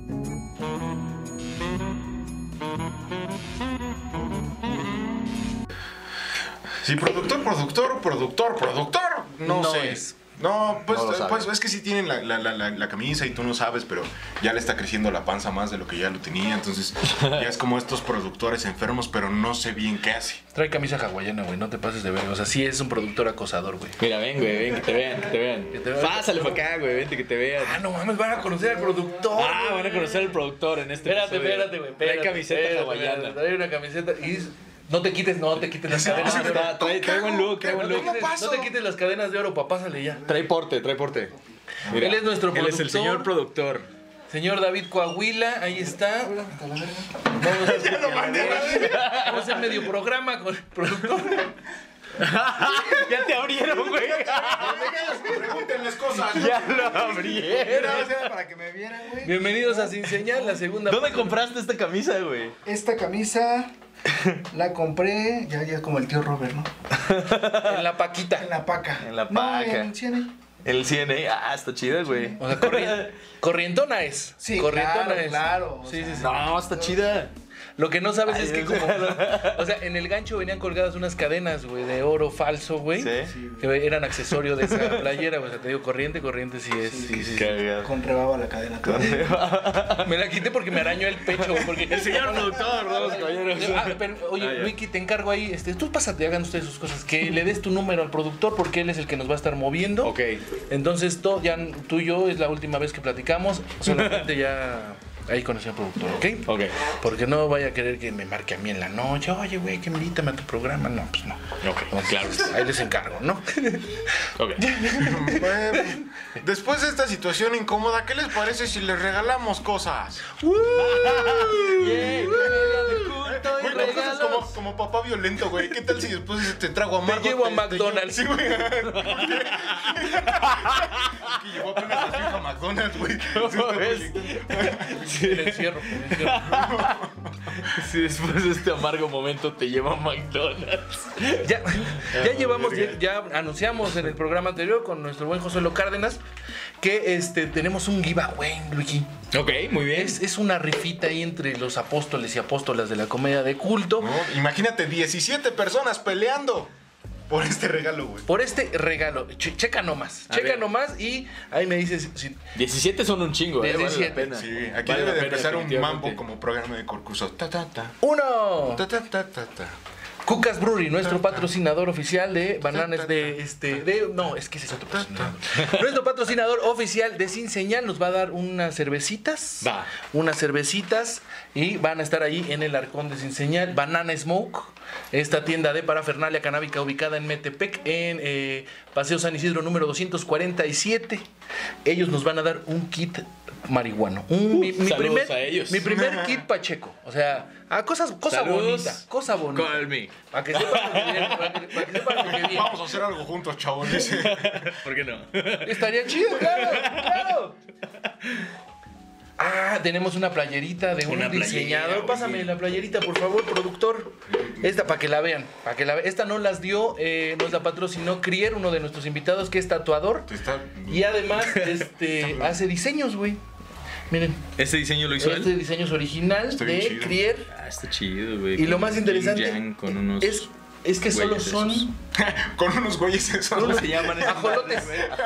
Sí, productor, productor, productor, productor. No, No sé. es. No, pues, No sabe. pues es que sí tienen la, la- la- la- la camisa y tú no sabes, pero ya le está creciendo la panza más de lo que ya lo tenía. Entonces ya es como estos productores enfermos, pero no sé bien qué hace. Trae camisa hawaiana, güey, no te pases de verga. O sea, sí es un productor acosador, güey. Mira, ven, güey, ven, que te vean, que te vean. Que te vean. Pásale para acá, güey, vente que te vean. Ah, no mames, van a conocer al productor. Ah, van a conocer al productor en este Espérate, episodio. espérate, güey. Trae camiseta espérate, hawaiana. Trae una camiseta y no te quites, no te quites las cadenas Ah, de oro. está- trae, trae buen look, trae buen look. no te quites las cadenas de oro, papá, pásale ya. Trae porte, trae porte. Él es nuestro Él es el productor. señor productor. Señor David Coahuila, ahí está. Vamos a hacer, vamos a hacer medio programa con el productor. ya te abrieron, güey. Pregúntenles cosas. ya lo abrieron. para que me vieran, güey. Bienvenidos a Sin Señal, la segunda. ¿Dónde parte. compraste esta camisa, güey? Esta camisa la compré, ya, ya como el tío Robert, ¿no? En la Paquita. En la paca. En la No, paca. en CNA. El CNA. Ah, está chida, güey. O sea, corri- corrientona es. Sí, corrientona claro, es. claro, Sí, sí, sea, sí. No, está chida. Lo que no sabes es que como... O sea, en el gancho venían colgadas unas cadenas, güey, de oro falso, güey. Sí. Que eran accesorio de esa playera, güey. O sea, te digo, corriente, corriente sí es. Sí, sí, sí. Cagado. Con rebaba la cadena. todavía. Me la quité porque me arañó el pecho, güey. Porque... El señor productor, damas y caballeros. Ah, pero, oye, Ah. Wiki, te encargo ahí, este, tú pásate, hagan ustedes sus cosas, que le des tu número al productor porque él es el que nos va a estar moviendo. Ok. Entonces, todo, ya tú y yo es la última vez que platicamos, solamente ya ahí con el señor productor, ¿ok? Ok. Porque no vaya a querer que me marque a mí en la noche, oye, güey, que invítame a tu programa. No, pues no. Ok, claro. Ahí les encargo, ¿no? Ok. Bueno, después de esta situación incómoda, ¿qué les parece si les regalamos cosas? Güey, como, como papá violento, güey. ¿Qué tal si después de te trago amargo? llevo a McDonald's. Sí, güey. que llevó apenas a su hija a McDonald's, güey. ¿Cómo ves? El encierro, el encierro. Si después de este amargo momento te lleva a McDonald's. Ya, ya llevamos, ya, ya anunciamos en el programa anterior con nuestro buen José Lo Cárdenas que este, tenemos un giveaway, Luigi. Ok, muy bien. Es, es una rifita ahí entre los apóstoles y apóstolas de la comedia de culto. No, imagínate, 17 personas peleando por este regalo, güey. Por este regalo, Che- checa nomás, A checa ver. nomás y ahí me dices si 17 son un chingo, eh. Vale la 17. pena. Sí, aquí Vale debe la de pena, empezar un mambo como programa de concurso. Ta, ta, ta. uno. Ta, ta, ta, ta, ta. Cucas Brewery, nuestro patrocinador oficial de bananas de este de no, es que ese es otro patrocinador. Nuestro patrocinador oficial de Sin Señal nos va a dar unas cervecitas. Va. Unas cervecitas y van a estar ahí en el arcón de Sin Señal, Banana Smoke. Esta tienda de parafernalia canábica ubicada en Metepec, en eh, Paseo San Isidro número 247. Ellos nos van a dar un kit marihuano. Un, mi, mi saludos primer, a ellos. mi primer kit pacheco. O sea, ah, cosas, cosa Saludos. bonita. Cosa bonita. Call me. Para que sepan lo que viene. Para que, para que sepan lo que viene. Vamos a hacer algo juntos, chavos. dice. ¿Por qué no? Estaría chido, claro, claro. Ah, tenemos una playerita de un playera, diseñador. oye. Pásame la playerita, por favor, productor. Esta para que la vean, para que la vean. Esta no las dio, eh, nos la patrocinó Crier, uno de nuestros invitados que es tatuador Está- y además este hace diseños, güey. Miren, ¿Ese diseño lo hizo este él? diseño es original Está de chido. Crier Ah, está chido, güey. y lo más interesante con unos es es que solo son esos. Con unos güeyes esos. unos se llaman esas ajolotes,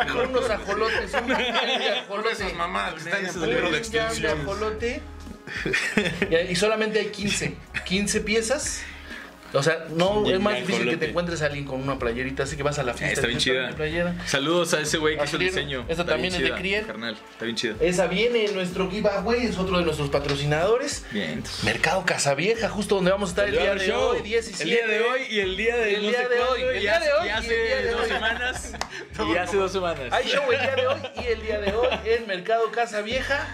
con unos ajolotes, un Con ajolote. esas mamadas que están en Esos peligro de de extinción. ajolote. y, y solamente hay 15. 15 piezas. O sea, no es más difícil que te encuentres a alguien con una playerita, así que vas a la Ah, fiesta. está bien chida. playera. Saludos a ese güey que hizo el diseño. Esta Está también es de chida, Crier. Carnal, está bien chido. Esa viene en nuestro giveaway, es otro de nuestros patrocinadores. Bien. Mercado Casavieja, justo donde vamos a estar el día de Show. hoy, 17. El día de hoy y el día de El no día de hoy, el y día de hoy y hace el dos semanas. y hace dos semanas. Hay show el día de hoy y el día de hoy en Mercado Casa Vieja.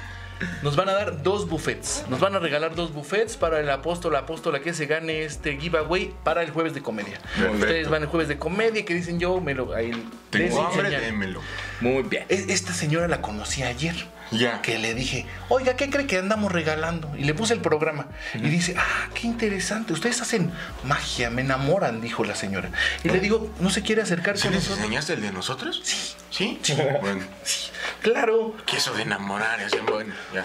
Nos van a dar dos buffets. Nos van a regalar dos buffets para el apóstol, la apóstola que se gane este giveaway para el jueves de comedia. Perfecto. Ustedes van el jueves de comedia que dicen yo me lo ahí les Tengo hambre, démelo. Muy bien. Es- Esta señora la conocí ayer. Ya. Que le dije, oiga, ¿qué cree que andamos regalando? Y le puse el programa. Y dice, ah, qué interesante. Ustedes hacen magia, me enamoran, dijo la señora. Y le digo, ¿no se quiere acercar ¿Sí con les nosotros? enseñaste el de nosotros? Sí. ¿Sí? Bueno. Claro. Que eso de enamorar es bueno. Ya.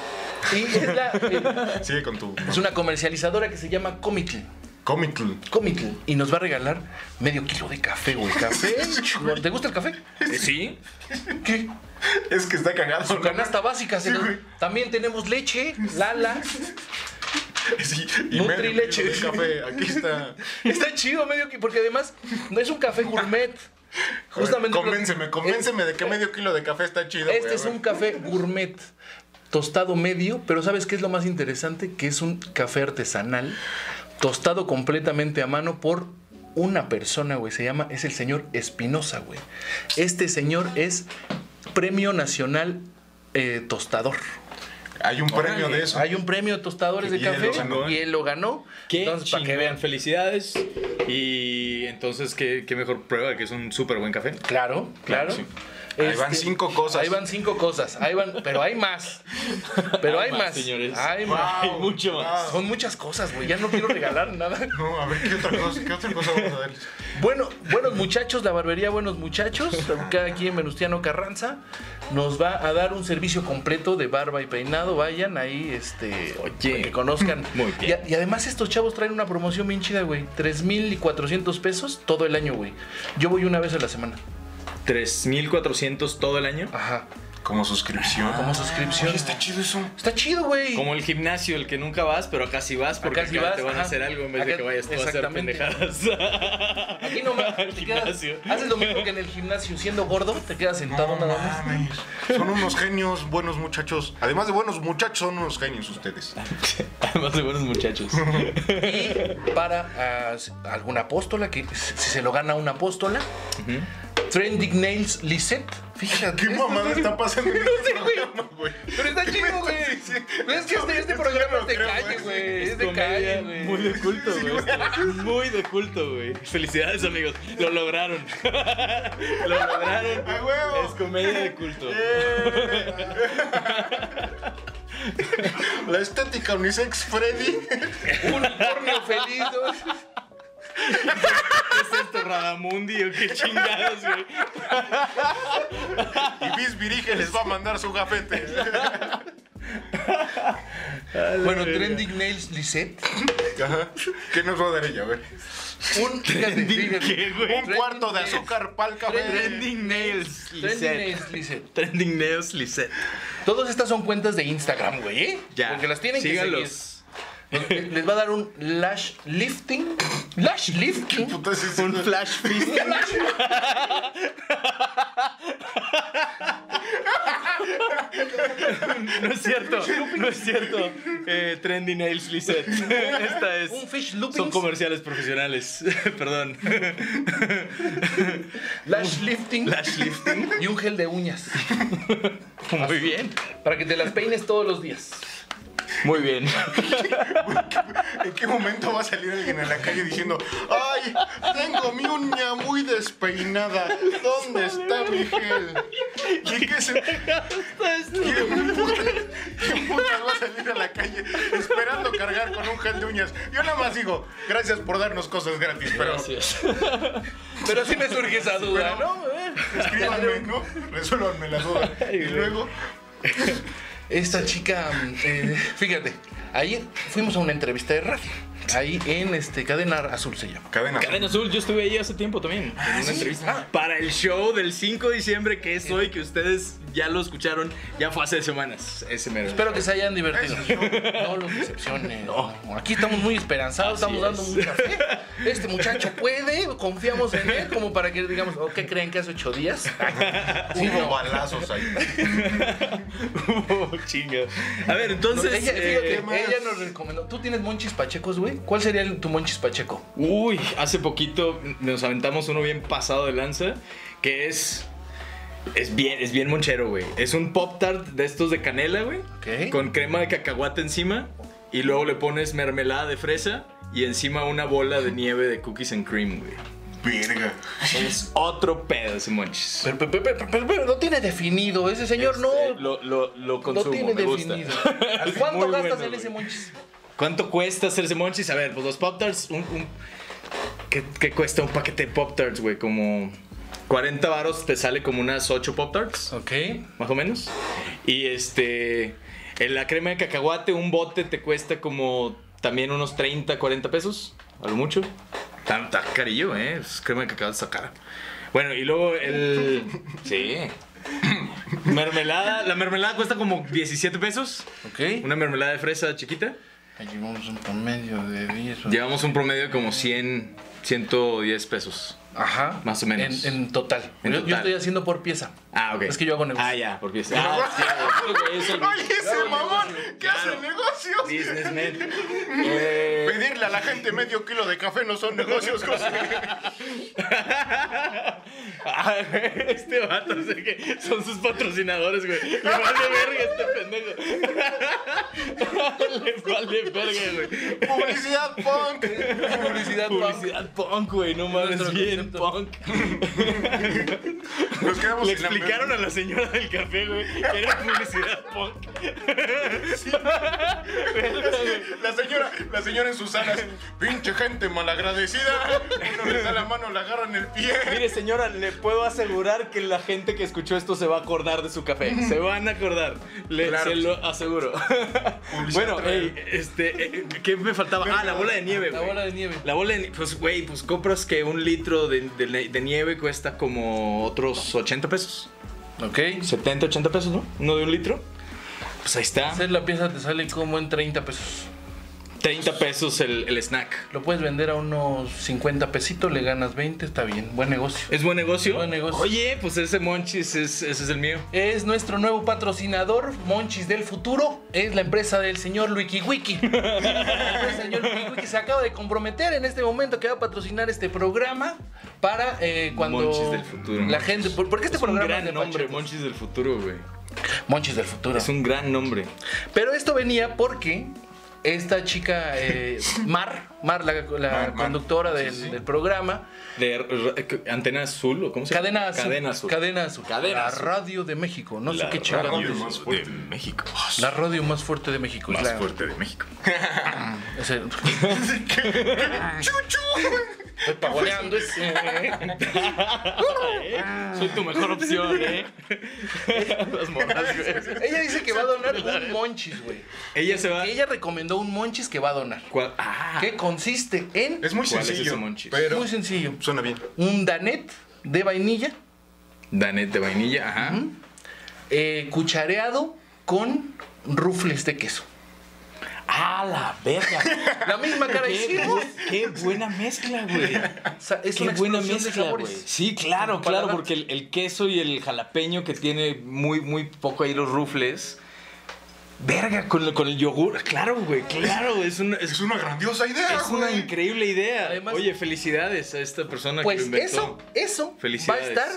Y es, la- eh, Sigue con tu. es una comercializadora que se llama Comitl. Comitl. Comitl. Y nos va a regalar medio kilo de café, güey. ¿Café? ¿Te gusta el café? Eh, ¿Sí? ¿Qué? Es que está cagado. Su ¿no? canasta básica. Sí, güey. También tenemos leche, Lala. Sí, y Nutri medio leche. kilo de café. Aquí está. Está chido medio kilo, porque además no es un café gourmet. Justamente. Convénceme, convénceme de que medio kilo de café está chido. Este es ver. un café gourmet. Tostado medio, pero ¿sabes qué es lo más interesante? Que es un café artesanal, tostado completamente a mano por una persona, güey. Se llama, es el señor Espinosa, güey. Este señor es Premio Nacional eh, Tostador. Hay un premio de eso. Hay un premio de tostadores de Y él café lo ganó. y él lo ganó. Qué Entonces, para que vean. felicidades. Y entonces, ¿qué, qué mejor prueba de que es un súper buen café? Claro, claro. sí. Ahí van cinco cosas. Ahí van cinco cosas. Ahí van, pero hay más. Pero hay, más. señores. Hay más. Hay mucho más. Son muchas cosas, güey. Ya no quiero regalar nada. No, a ver, ¿qué otra cosa, qué otra cosa vamos a darles? Bueno, buenos muchachos, la barbería Buenos Muchachos, acá aquí en Venustiano Carranza, nos va a dar un servicio completo de barba y peinado. Vayan ahí, este, Oye. para que conozcan. Muy Y, bien. a- y además estos chavos traen una promoción bien chida, güey. 3,400 pesos todo el año, güey. Yo voy una vez a la semana. 3.400 todo el año. Ajá. Como suscripción. Como suscripción. Oye, está chido eso. Está chido, güey. Como el gimnasio, el que nunca vas, pero acá sí vas porque Acá sí acá vas, te van a hacer algo en vez de que vayas tú a hacer pendejadas. Aquí nomás te quedas- gimnasio. haces lo mismo que en el gimnasio, siendo gordo, te quedas sentado No nada más. mames. Son unos genios, buenos muchachos. Además de buenos muchachos, son unos genios ustedes. Además de buenos muchachos. Y para ah, alguna apóstola, que si se lo gana una apóstola, Trending Nails Lisette. Fíjate. ¿Qué mamada está pasando en No este sé, güey. programa, güey? Pero está chido, güey. Pero es que este, este programa es de calle, güey. Es de calle, güey. Muy de culto, güey. Muy de culto, güey. Felicidades, amigos. Lo lograron. Lo lograron. ¡A huevo! Es comedia de culto. La estética unisex Freddy. Un unicornio feliz. ¿No? ¿Qué es esto, Radamundi o qué chingados, güey? Y Bis Virige les va a mandar su gafete. Bueno, Trending Nails Lisette. Ajá. ¿Qué nos va a dar ella? A ver. Un, fíjate, fíjate. ¿Qué, güey? Un cuarto de azúcar pa'l café. Trending Nails Trending Lisette. Nails Lisette. Trending Nails Lisette. Todas estas son cuentas de Instagram, güey. ¿eh? Ya. Porque las tienen que Síganlos. seguir. Les va a dar un lash lifting. Lash lifting. Puta, sí, sí, Un sí. flash feast. No es cierto, no es cierto. Eh, Trendy Nails Lisette. Esta es. Un fish looping. Son comerciales profesionales. Perdón. Lash lifting. Lash lifting. Y un gel de uñas. Muy bien. Para que te las peines todos los días. Muy bien. ¿En qué momento va a salir alguien en la calle diciendo, ay, tengo mi uña muy despeinada, ¿dónde está mi gel? ¿Y qué se... ¿Quién putas va a salir a la calle esperando cargar con un gel de uñas? Yo nada más digo, gracias por darnos cosas gratis, pero Gracias. Pero sí me surge esa duda, ¿no? Eh. escríbanme, ¿no? Resuélvanme la duda. Y luego, Esta chica, eh, fíjate, ayer fuimos a una entrevista de radio. Ahí en este Cadena Azul se llama. cadena. Cadena Azul, yo estuve ahí hace tiempo también. En una entrevista. Para el show del 5 de diciembre, que es hoy, que ustedes ya lo escucharon, ya fue hace semanas. Ese mero. Espero que se hayan divertido. No los decepcionen. No. Aquí estamos muy esperanzados, Así estamos dando es. mucha fe. Este muchacho puede, confiamos en él, como para que digamos, "Oh, ¿qué creen que hace ocho días? Sí, Hubo no. balazos ahí. Oh, chinga. A ver, entonces. ella, fíjate, eh, ella nos recomendó. ¿Tú tienes monchis pachecos, güey? ¿Cuál sería el- tu monchis pacheco? Uy, hace poquito nos aventamos uno bien pasado de lanza, que es es bien es bien monchero, güey. Es un pop tart de estos de canela, güey, Ok. con crema de cacahuate encima y luego le pones mermelada de fresa y encima una bola de nieve de cookies and cream, güey. Verga. Es otro pedo ese monchis. Pero, pero, pero- pero- pero no tiene definido. Ese señor no, Este, lo, lo, lo no consumo, tiene me gusta. definido. ¿Al ¿Cuánto Muy gastas bueno, en ese güey. monchis? ¿Cuánto cuesta hacerse monchis? A ver, pues los Pop Tarts, un, un- ¿qué, qué cuesta un paquete de Pop Tarts, güey? Como 40 varos te sale como unas 8 Pop Tarts, Ok. más o menos. Y este, en la crema de cacahuate, un bote te cuesta como también unos 30, 40 pesos, a lo mucho. Tan, tan carillo, ¿eh? Es crema de cacahuate está cara. Bueno, y luego el... Sí. Mermelada, la mermelada cuesta como 17 pesos. Ok. Una mermelada de fresa chiquita. Llevamos un promedio de 10. o- Llevamos un promedio de como 100, 110 pesos. Ajá. Más o menos. En, en total. En yo, yo total. estoy haciendo por pieza. Ah, ok. Es que yo hago negocio. Ah, ya, por pieza. Ah, sí, güey, es el- Oye, ese mamón, ¿qué hace el negocio? negocios. Businessman. Eh, Pedirle a la gente medio kilo de café no son negocios, José. este vato, o sea que son sus patrocinadores, güey. Le vale verga este pendejo. Le vale verga, güey. Publicidad punk. Publicidad, punk. Publicidad punk, güey, no mames, bien punk. Nos quedamos Le sin la- explicaron a la señora del café, güey, que era publicidad punk. La señora, la señora en sus alas, pinche gente malagradecida. Uno le da la mano, le agarran el pie. Mire, señora, le puedo asegurar que la gente que escuchó esto se va a acordar de su café. Se van a acordar. Le, Claro se lo aseguro. bueno, ey, este, eh, ¿qué me faltaba? Ah, la bola de nieve, La güey. bola de nieve. La bola de nieve, pues, güey, pues compras que un litro de, de- de nieve cuesta como otros 80 pesos. Ok. 70, 80 pesos, ¿no? Uno de un litro. Pues ahí está. Hacer la pieza te sale como en 30 pesos. 30 pesos el, el snack. Lo puedes vender a unos 50 pesitos, le ganas 20, está bien. Buen negocio. ¿Es buen negocio? Buen negocio. Oye, pues ese monchis, es, ese es el mío. Es nuestro nuevo patrocinador, Monchis del Futuro. Es la empresa del señor Luiki Wiki. El señor Luiki Wiki se acaba de comprometer en este momento que va a patrocinar este programa para eh, cuando Monchis del Futuro. la gente. ¿Por, por qué este es un programa gran es de nombre? Monchis del Futuro, güey. Monchis del Futuro. Es un gran nombre. Pero esto venía porque esta chica, eh, Mar, Mar, la, la Mar, Mar. conductora del, Sí, sí. del programa, De Antena Azul, ¿o cómo se llama? Cadena Azul. Cadena Azul. Cadena Azul. Cadena la Azul. radio de México. No sé La qué chingada. radio es. más fuerte. de México. La radio más fuerte de México. Más la- fuerte de México. ese- Estoy pavoneando ese. Soy tu mejor opción, ¿eh? Las morras, güey. Ella dice que va a donar un monchis, güey. Ella se va. Ella recomendó un monchis que va a donar. ¿Cuál? Ah, Que consiste en. Es muy ¿Cuál es sencillo, ese monchis? pero Muy sencillo. suena bien. Un danet de vainilla Danet de vainilla, ajá. eh, cuchareado con rufles de queso. ¡Ah, la verga! La misma cara Qué, hicimos. qué buena mezcla, güey. O sea, es Qué una buena mezcla, güey. Sí, claro, claro, porque el, el queso y el jalapeño que tiene muy, muy poco ahí los rufles. Verga, con, el- con el yogur. Claro, güey, claro. Es una, es, Es una grandiosa idea, es una increíble idea. Además- Oye, felicidades a esta persona que Pues lo inventó. eso, eso va a estar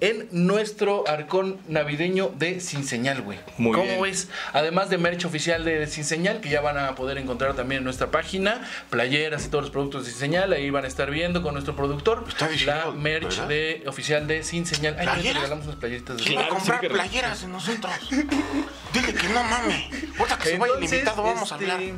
en nuestro arcón navideño de Sin Señal, güey. Muy ¿Cómo bien. ves? Además de merch oficial de Sin Señal, que ya van a poder encontrar también en nuestra página, playeras y todos los productos de Sin Señal, ahí van a estar viendo con nuestro productor Está la merch ¿verdad? de oficial de Sin Señal. Ay, ya te ¿Playeras? regalamos unas playeritas de Quiero comprar playeras de nosotros. Dile que no mames. Ahorita que se vaya el Entonces, invitado, vamos a este, hablar.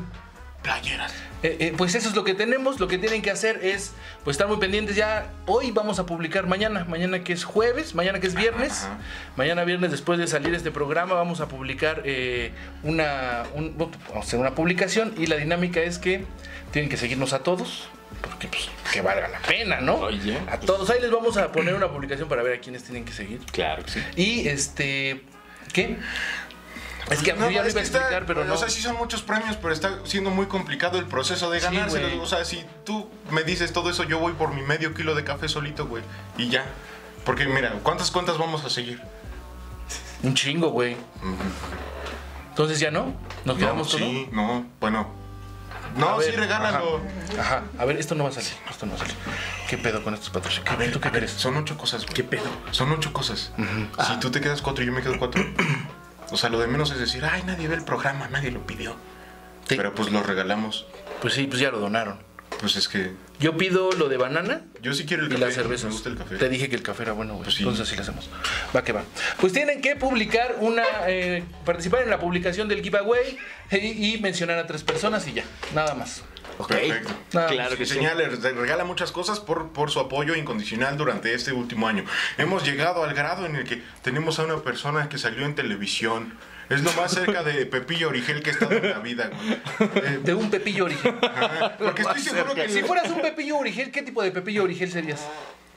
Playeras. Eh, eh, pues eso es lo que tenemos. Lo que tienen que hacer es pues estar muy pendientes. Ya hoy vamos a publicar mañana. Mañana que es jueves, mañana que es viernes. Ajá. Mañana viernes después de salir este programa vamos a publicar eh, una, un- vamos a hacer una publicación y la dinámica es que tienen que seguirnos a todos. Porque pues que valga la pena, ¿no? Oye. A todos. Ahí les vamos a poner una publicación para ver a quiénes tienen que seguir. Claro que sí. Y este... ¿Qué? Es que No, yo ya lo iba a está- pero no. O sea, sí son muchos premios, pero está siendo muy complicado el proceso de ganárselos. o sea, si tú me dices todo eso, yo voy por mi medio kilo de café solito, güey. Y ya. Porque mira, ¿cuántas cuentas vamos a seguir? Un chingo, güey. Entonces ya no. Nos No, quedamos todos. sí, no, bueno. No, ver, sí, regálalo. Ajá, ajá. A ver, esto no va a salir. Esto no va a salir. ¿Qué pedo con estos patrocinios? A ver, ¿Tú qué crees? son ocho cosas, güey. ¿Qué pedo? Son ocho cosas. Si tú te quedas cuatro y yo me quedo cuatro. O sea, lo de menos es decir, ay, nadie ve el programa, nadie lo pidió. Sí. Pero pues lo regalamos. Pues sí, pues ya lo donaron. Pues es que Yo pido lo de banana yo sí quiero el y café. las cervezas. Me gusta el café. Te dije que el café era bueno, güey. Pues sí. Entonces así lo hacemos. Va que va. Pues tienen que publicar una. eh, participar en la publicación del giveaway y, y mencionar a tres personas y ya. Nada más. Perfecto. Claro que sí. Señal les regala muchas cosas por, por su apoyo incondicional durante este último año. Hemos llegado al grado en el que tenemos a una persona que salió en televisión. Es lo más cerca de Pepillo Origel que he estado en la vida, güey. Eh, De un Pepillo Origel. ajá, porque estoy seguro que Si fueras un Pepillo Origel, ¿qué tipo de Pepillo Origel serías?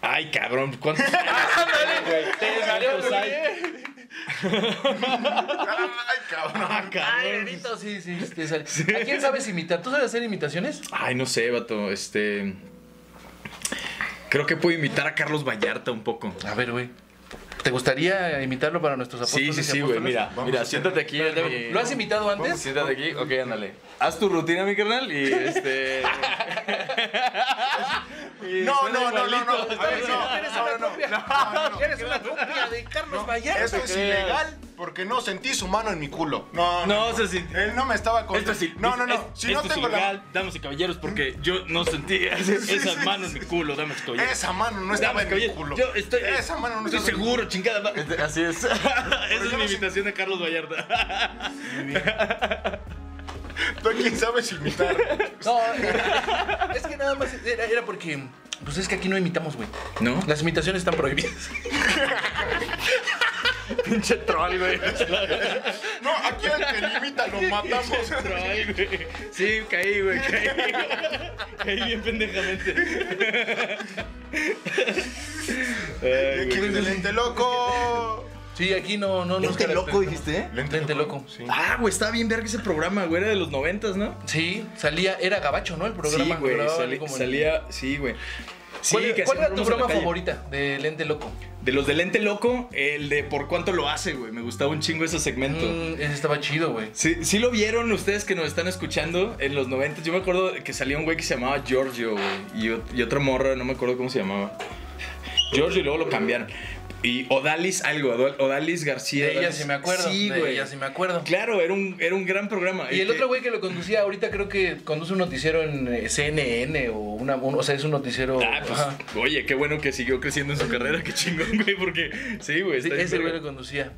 Ay, cabrón, ¿cuántos años? hay? Ay, cabrón. Ay, Benito, sí, sí, te sale. ¿A quién sabes imitar? ¿Tú sabes hacer imitaciones? Ay, no sé, vato, este... Creo que puedo imitar a Carlos Vallarta un poco. A ver, güey. ¿Te gustaría imitarlo para nuestros Sí, apóstoles? sí, y sí, güey. Mira, Vamos mira, siéntate aquí. ¿Lo has imitado antes? Siéntate aquí, ok, ándale. Haz tu rutina, mi carnal, y este. Y No, no, no, no, no. A ver, no, Eres no, una no, copia. no, no. Eres una copia de Carlos Vallarta. Eso es ilegal porque no sentí su mano en mi culo. No, No, eso sí. Él no me estaba con. Esto No, no, no. es- Si esto no es tengo ilegal, la. damas y caballeros, porque yo no sentí esas manos en mi culo, damas y caballeros. Esa mano no estaba en mi culo. yo estoy, Esa mano no estoy mi seguro, chingada. ma- Así es. Esa es mi no imitación de Carlos Vallarta. ¿Tú quién sabes imitar? No, es que nada más era, era porque. Pues es que aquí no imitamos, güey. ¿No? Las imitaciones están prohibidas. Pinche troll, güey. No, aquí al que le imita lo matamos. Troll, güey. Sí, caí, güey, caí. Caí bien pendejamente. Y aquí el lente loco. Sí, aquí no, no nos Lente loco, dijiste, ¿eh? Lente loco. Sí. Ah, güey, estaba bien verga ese programa, güey. Era de los noventas, ¿no? Sí, salía, era gabacho, ¿no? El programa. sí, güey. sali- como salía, sí, güey. Sí, ¿Cuál, que cuál era tu broma favorita de Lente Loco? De los de lente loco, el de por cuánto lo hace, güey. Me gustaba un chingo ese segmento. Mm, ese estaba chido, güey. Sí, sí lo vieron ustedes que nos están escuchando en los 90. Yo me acuerdo que salía un güey que se llamaba Giorgio, güey. Y otra morra, no me acuerdo cómo se llamaba. Giorgio y luego lo cambiaron. Y Odalis algo, Oda- Odalis García. De ella Odalis- sí me acuerdo. Sí, de güey. ella sí me acuerdo. Claro, era un, era un gran programa. Y el que- otro güey que lo conducía ahorita creo que conduce un noticiero en eh, CNN o una, un- o sea, es un noticiero. Ah, pues, Ajá. oye, qué bueno que siguió creciendo en su carrera, qué chingón, güey, porque sí, güey, Sí, ese güey lo conducía.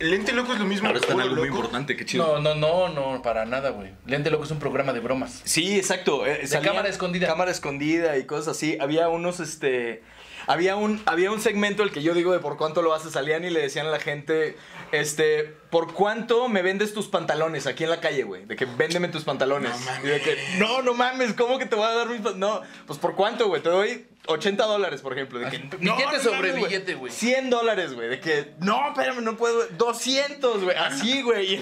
Lente loco es lo mismo. Ahora está en algo muy importante, qué chido. No, no, no, no, para nada, güey. Lente Loco es un programa de bromas. Sí, exacto. eh, cámara escondida. Cámara escondida y cosas así. Había unos, este. Había un, había un segmento, el que yo digo de por cuánto lo haces, salían y le decían a la gente, este, ¿por cuánto me vendes tus pantalones aquí en la calle, güey? De que véndeme tus pantalones. No mames. Y de que, no, no mames, ¿cómo que te voy a dar mis pantalones? No, pues ¿por cuánto, güey? Te doy 80 dólares, por ejemplo. De que, no, billete no sobre mames, billete, güey. 100 dólares, güey. De que, no, espérame, no puedo. 200, güey. Así, güey. Y,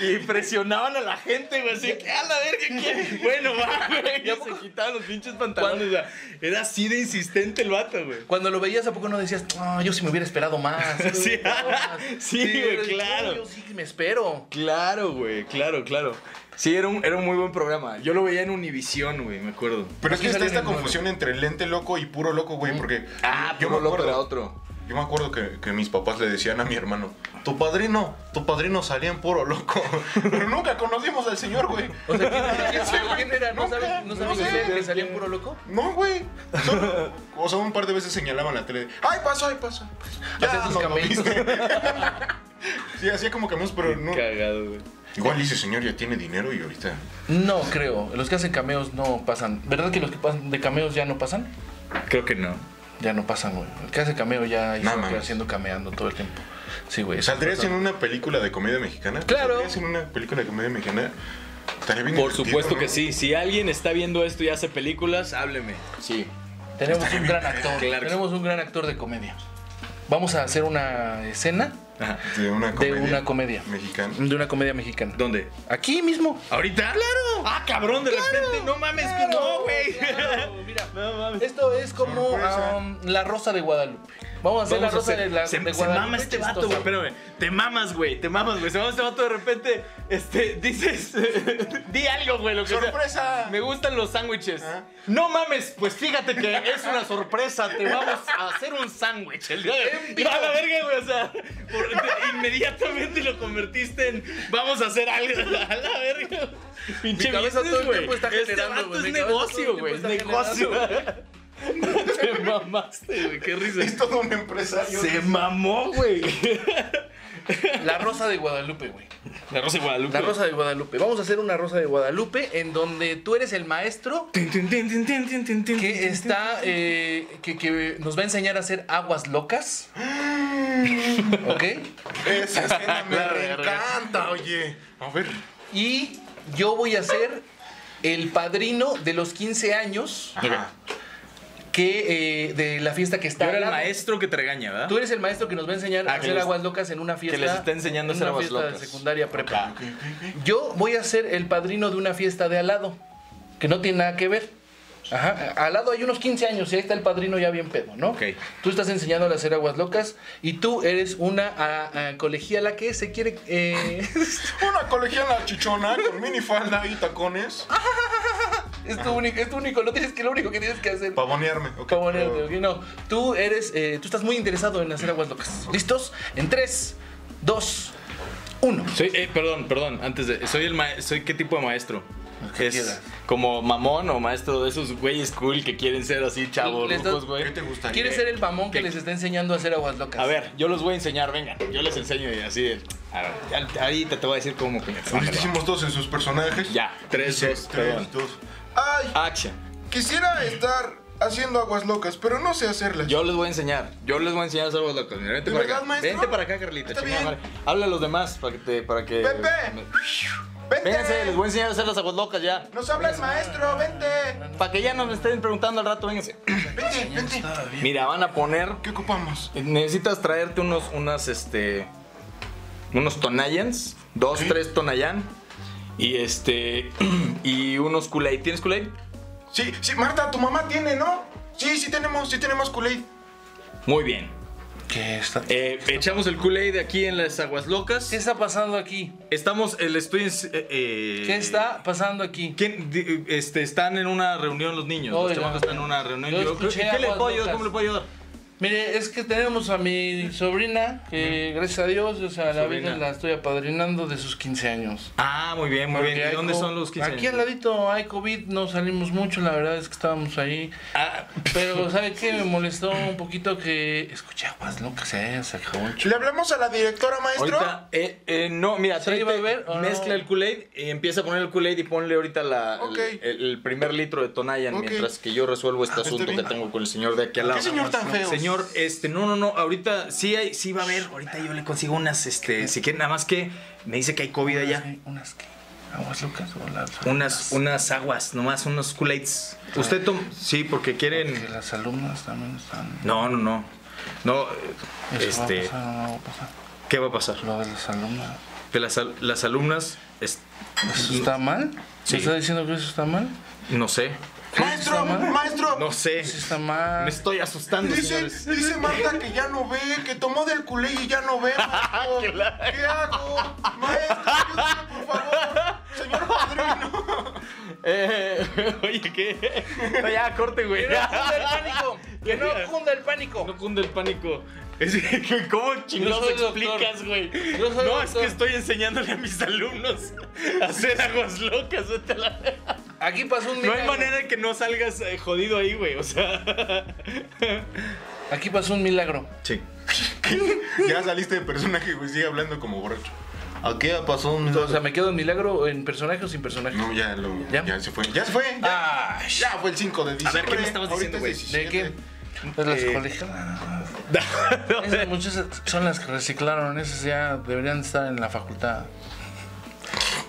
y- y presionaban a la gente, güey. Así que, a la verga, ¿qué? Bueno, va, güey. Ya se quitaban los pinches pantalones. O sea, era así de insistente el vato, güey. Cuando lo veías, ¿a poco no decías, no, yo sí me hubiera esperado más? Sí, sí, güey, claro. "No, Yo sí me espero. Claro, güey. Claro, claro. Sí, era un, era un muy buen programa. Yo lo veía en Univisión, güey, me acuerdo. Pero es que está esta confusión entre lente loco y puro loco, güey, porque Ah, yo puro me loco acuerdo, era otro. yo me acuerdo que, que mis papás le decían a mi hermano, tu padrino, tu padrino salía en puro loco, pero nunca conocimos al señor, güey. O sea, ¿quién, güey, quién era? ¿No nunca, sabes, no sabes no sé. que salía en puro loco? No, güey. Solo- o sea, un par de veces señalaban la tele. ¡Ay, pasó, ay, pasó! Hacía sus no viste. sí, hacía como cameos, pero no. Cagado, güey. Igual ese señor ya tiene dinero y ahorita. No, creo. Los que hacen cameos no pasan. ¿Verdad que los que pasan de cameos ya no pasan? Creo que no. Ya no pasan, güey. El que hace cameo ya mames. haciendo cameando todo el tiempo. Sí, güey. ¿Saldrías en una película de comedia mexicana? Claro. ¿Saldrías en una película de comedia mexicana? Estaría bien Por supuesto ¿no? que sí. Si alguien está viendo esto y hace películas, hábleme. Sí. Tenemos un gran actor. Claro Tenemos un gran actor de comedia. Vamos a hacer una escena Ajá. De una de comedia. una comedia. Mexicana. De una comedia mexicana. ¿Dónde? Aquí mismo. ¿Ahorita? ¡Claro! Ah, cabrón, de repente. No mames, que no, güey. Claro, mira. No mames. Esto es como um, la rosa de Guadalupe. Vamos a hacer Vamos la rosa hacer- de, la, se, de se mama este vato, güey. Espérame. Te mamas, güey. Te mamas, güey. Se mama este vato de repente. Este, dices. di algo, güey. Lo que sea. ¡Sorpresa! Me gustan los sándwiches. Ah. No mames, pues fíjate que es una sorpresa. Te vamos a hacer un sándwich el día de la verga, güey. O sea, por- inmediatamente lo convertiste en vamos a hacer algo. A la verga. Pinche Mi cabeza todo el tiempo está Este generando, vato güey. es negocio, güey. Es negocio. Te mamaste, güey. Qué risa. Es todo un empresario. Se mamó, güey. La rosa de Guadalupe, güey. La Rosa de Guadalupe. La rosa de Guadalupe. Vamos a hacer una rosa de Guadalupe en donde tú eres el maestro que está, eh, que, que nos va a enseñar a hacer aguas locas. ¿Ok? Esa escena me encanta, oye. A ver. Y yo voy a ser el padrino de los 15 años Ajá. Que, eh, de la fiesta que está Yo era el maestro que te regaña, ¿verdad? Tú eres el maestro que nos va a enseñar Ah, a que hacer les- aguas locas en una fiesta. les está enseñando a en hacer una aguas fiesta locas. de secundaria prepa. Yo voy a ser el padrino de una fiesta de al lado, que no tiene nada que ver. Ajá, al lado hay unos 15 años y ahí está el padrino ya bien pedo, ¿no? Ok. Tú estás enseñándole a hacer aguas locas y tú eres una a- a colegiala que se quiere... eh, Una colegiala chichona con minifalda y tacones. es, tu único, es tu único, lo tienes que, lo único que tienes que hacer. Pavonearme. ok, Pavonearte, ¿ok? No, tú eres, eh, tú estás muy interesado en hacer aguas locas. ¿Listos? En 3, 2, 1. Soy, eh, perdón, perdón, antes de. Soy el ma- soy qué tipo de maestro? que Es quieras. como mamón o maestro de esos güeyes cool que quieren ser así chavos, rucos, güey. ¿Qué te gustaría? ¿Quieres ser el mamón que ¿Qué? les está enseñando a hacer aguas locas? A ver, yo los voy a enseñar, vengan. Yo les enseño y así. de- A ver, ya- ahorita te voy a decir cómo. Ahorita hicimos todos en sus personajes. Ya, tres, dos, perdón. tres, dos. Ay, Action. quisiera estar haciendo aguas locas, pero no sé hacerlas. Yo les voy a enseñar. Yo les voy a enseñar a hacer aguas locas. Mira, vente ¿De para verdad, acá. maestro? Vente para acá, Carlita. Está chingada bien. madre. Habla a los demás para que te. Para que... Pepe. ¡Vente! Vénganse, les voy a enseñar a hacer las aguas locas ya. ¡Nos habla el maestro! ¡Vente! Para que ya no me estén preguntando al rato, vénganse. ¡Vente, vente! Mira, van a poner ¿Qué ocupamos? Necesitas traerte unos, unas, este, unos Tonayans, dos, tres Tonayan y este, y unos Kool-Aid. ¿Tienes Kool-Aid? Sí, sí, Marta, tu mamá tiene, ¿no? Sí, sí tenemos, sí tenemos Kool-Aid. Muy bien. ¿Qué está, Eh, echamos el Kool-Aid aquí en las aguas locas. ¿Qué está pasando aquí? Estamos, el estoy, en- eh, eh, ¿Qué está pasando aquí? ¿Quién, este, están en una reunión los niños. Los Oiga. chamacos están en una reunión. Yo Yo- ¿Qué, qué le puedo ayudar? ¿Cómo le puedo ayudar? Mire, es que tenemos a mi sobrina, que gracias a Dios, o sea, la vida la estoy apadrinando de sus 15 años. Ah, muy bien, muy Porque bien. ¿Y dónde son los 15 Aquí años? al ladito hay COVID, no salimos mucho, la verdad es que estábamos ahí. Ah, Pero, ¿sabe qué? Me molestó un poquito que escuché aguas locas, eh, se acabó un ¿Le hablamos a la directora, maestro? Ahorita, eh, eh, no, mira, ¿Se iba a ver o no? mezcla el Kool-Aid, y empieza a poner el Kool-Aid y ponle ahorita la, el, el primer litro de Tonayan mientras que yo resuelvo este Ah, está asunto que tengo con el señor de aquí al lado. ¿Qué señor tan feo? Señor, este, no, no, no, ahorita sí hay, sí va a haber, ahorita yo le consigo unas, este, si quieren, nada más que me dice que hay COVID allá. ¿Unas qué? ¿Aguas locas o las Unas, unas aguas, nomás unos Kool-Aids. Usted toma, sí, porque Que quieren... las alumnas también están... No, no, no. No, Eso este, va a pasar, no va a pasar. ¿qué va a pasar? Lo de las alumnas. De las, al- las alumnas, es- ¿Eso está mal? Sí. ¿Me está diciendo que eso está mal? no sé, ¡Maestro! ¡Maestro! no sé. Está mal. Me estoy asustando, Dice, dice Marta que ya no ve, que tomó del culé y ya no ve, maestro. ¿Qué hago? Maestro, ayúdame, por favor. Señor padrino. Eh, oye, ¿qué? No, ya, corte, güey. ¡Que no cunda el pánico! ¡Que no cunda el pánico! No cunde el pánico. Es que, ¿Cómo chingados doctor. explicas, güey? No, es que estoy enseñándole a mis alumnos a hacer aguas locas. vete a la- Aquí pasó un No hay milagro. manera de que no salgas eh, jodido ahí, güey. O sea. Aquí pasó un milagro. Sí. Ya saliste de personaje, güey. Sigue hablando como borracho. Aquí ya pasó un. O sea, ¿me quedo en milagro en personaje o sin personaje? No, ya, lo, ¿Ya? ¿Ya? se fue. Ya se fue. Ya, Ay, ya fue el 5 de diciembre. ¿qué me estabas diciendo, es güey? ¿De 17. qué? Pues las Eh, colegialas. Esas muchachas son las que reciclaron. Esas ya deberían estar en la facultad.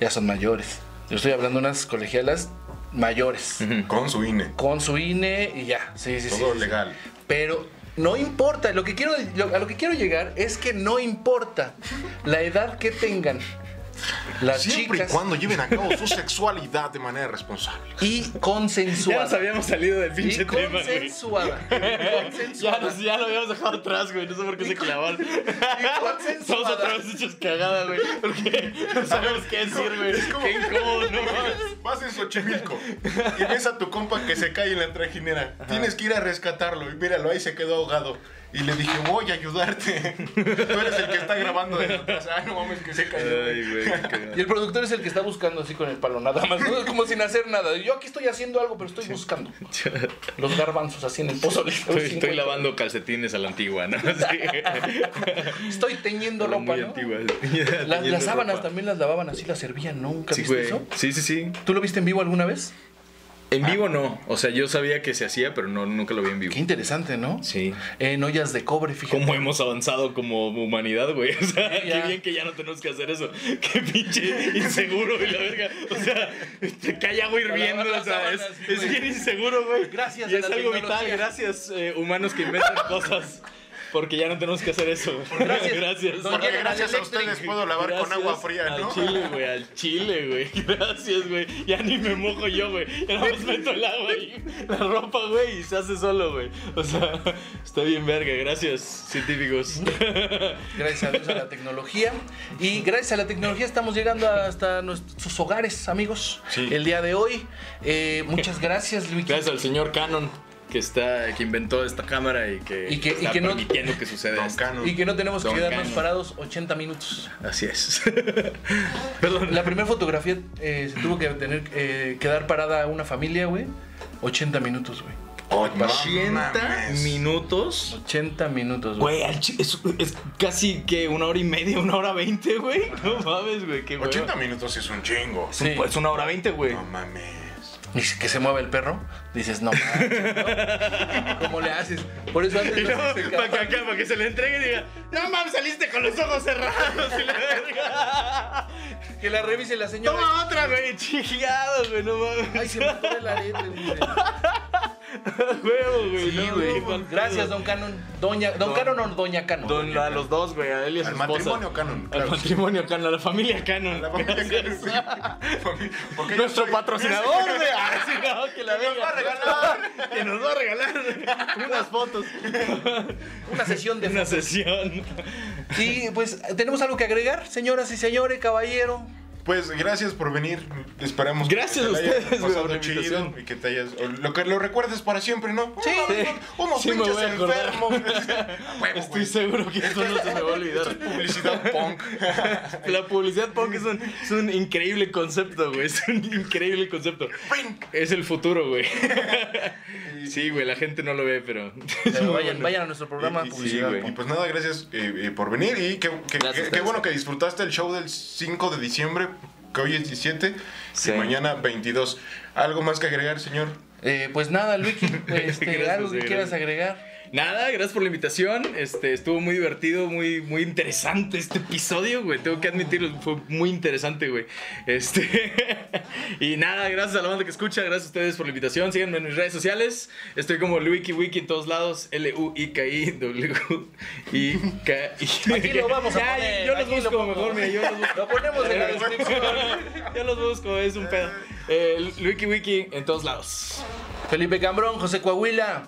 Ya son mayores. Yo estoy hablando de unas colegialas mayores. Con su INE. Con su INE y ya. Sí, sí, sí. Todo sí. legal. Pero no importa, lo que quiero, lo- a lo que quiero llegar es que no importa la edad que tengan las Siempre chicas y cuando lleven a cabo su sexualidad de manera responsable. y Ya consensuada. nos habíamos salido del y pinche tema, güey. consensuada. Ya, consensuada. nos- ya lo habíamos dejado atrás, güey. No sé por qué se clavaron. Y Estamos consensuada. otra vez hechos cagada, güey. Porque no sabemos qué decir, güey. Qué incómodo, no. Vas en Xochimilco y ves a tu compa que se cae en la trajinera. Tienes que ir a rescatarlo y míralo, ahí se quedó ahogado. Y le dije, voy a ayudarte. Tú eres el que está grabando de atrás. Ah, no mames, que se cayó. Ay, güey. qué cagado. Y el productor es el que está buscando así con el palo, nada más, ¿no? como sin hacer nada. Yo aquí estoy haciendo algo, pero estoy buscando. Los garbanzos así en el pozo. Estoy, estoy lavando calcetines a la antigua, ¿no? Sí. Estoy teñiendo ropa, Muy ¿no? antigua. Las, Teñiendo las sábanas ropa. también las lavaban así, las servían, ¿no? ¿Nunca Sí, viste güey. eso? Sí, sí, sí. ¿Tú lo viste en vivo alguna vez? En vivo no. O sea, yo sabía que se hacía, pero no, nunca lo vi en vivo. Qué interesante, ¿no? Sí. En ollas de cobre, fíjate. ¿Cómo hemos avanzado como humanidad, güey? O sea, qué bien que ya no tenemos que hacer eso. Qué pinche inseguro y la verga. O sea, te cae agua hirviendo. O sea, las es, sábanas, sí, es güey. bien inseguro, güey. Gracias Y a es la algo vital. Gracias, eh, humanos que inventan cosas. Porque ya no tenemos que hacer eso. Gracias. Gracias. Porque gracias a ustedes puedo lavar con agua fría, al ¿no? chile, güey, al chile, güey. Gracias, güey. Ya ni me mojo yo, güey. Ya nada más meto el agua y la ropa, güey, y se hace solo, güey. O sea, está bien verga. Gracias, científicos. Gracias a Dios a la tecnología. Y gracias a la tecnología estamos llegando hasta nuestros hogares, amigos. Sí. El día de hoy. Eh, muchas gracias, Luis. Gracias al señor Canon que está que inventó esta cámara y que, Y que- y está que no- permitiendo que suceda esto. Canon. Y que no tenemos que Don quedarnos Canon. parados 80 minutos. Así es. Perdón. La primera fotografía eh, se tuvo que tener eh, quedar parada una familia, güey. 80 minutos, güey. Oh, no 80 mames. minutos. 80 minutos, güey. Güey, es, es casi que una hora y media, una hora veinte, güey. No mames, güey, qué hueva. 80 minutos es un chingo. Sí. Es una hora veinte, güey. No mames. Y que se mueve el perro, dices, no manches, ¿no? ¿Cómo le haces? Por eso antes no para que acá, para que se le entregue y diga, no mames, saliste con los ojos cerrados y la verga. Que la revise la señora. Toma otra, güey, chingado, güey, no mames. Ay, se me fue la letra, güey. Huevo, güey. Sí, no, güey. no, Gracias, don Canon. Doña, don, Don- Canon o doña Canon. Don, a los dos, güey, a él y a su Al esposa. matrimonio Canon, Al claro. matrimonio Canon, a la familia Canon. La familia Canon. Sí. Porque Nuestro soy- patrocinador de. Ah, sí, no, que la nos va a regalar. Que nos va a regalar unas fotos. Una sesión de Una fotos. sesión. Y pues, ¿tenemos algo que agregar, señoras y señores, caballero? Pues gracias por venir. Esperamos que Gracias te a hayas ustedes, güey, pasado por la chido invitación. y que te hayas lo que lo recuerdes para siempre, ¿no? Sí, unos, sí me pinches enfermos. Estoy güey. seguro que esto no se me va a olvidar. Publicidad punk. La publicidad punk es un, es un increíble concepto, güey. Es un increíble concepto. Es el futuro, güey. Sí, güey, la gente no lo ve, pero. Pero vayan, vayan a nuestro programa. Y- y- publicidad. güey. Y pues nada, gracias eh, eh, por venir y qué, qué- Gracias qué- qué bueno que disfrutaste el show del 5 de diciembre, que hoy es 17 Sí. y mañana 22. ¿Algo más que agregar, señor? Eh, pues nada, Luiki, este, algo que quieras agregar. Nada, gracias por la invitación. Este, estuvo muy divertido, muy, muy interesante este episodio, güey. Tengo que admitirlo, fue muy interesante, güey. Este. y nada, gracias a la banda que escucha, gracias a ustedes por la invitación. Síganme en mis redes sociales. Estoy como Luiki Wiki en todos lados. L-U-I-K-I W-I-K-I. Aquí lo vamos a poner, Yo los busco mejor, mira, yo los busco. Lo ponemos en la descripción. Yo los busco, es un pedo. Eh, Luiki Wiki en todos lados. Felipe Cambrón, José Coahuila.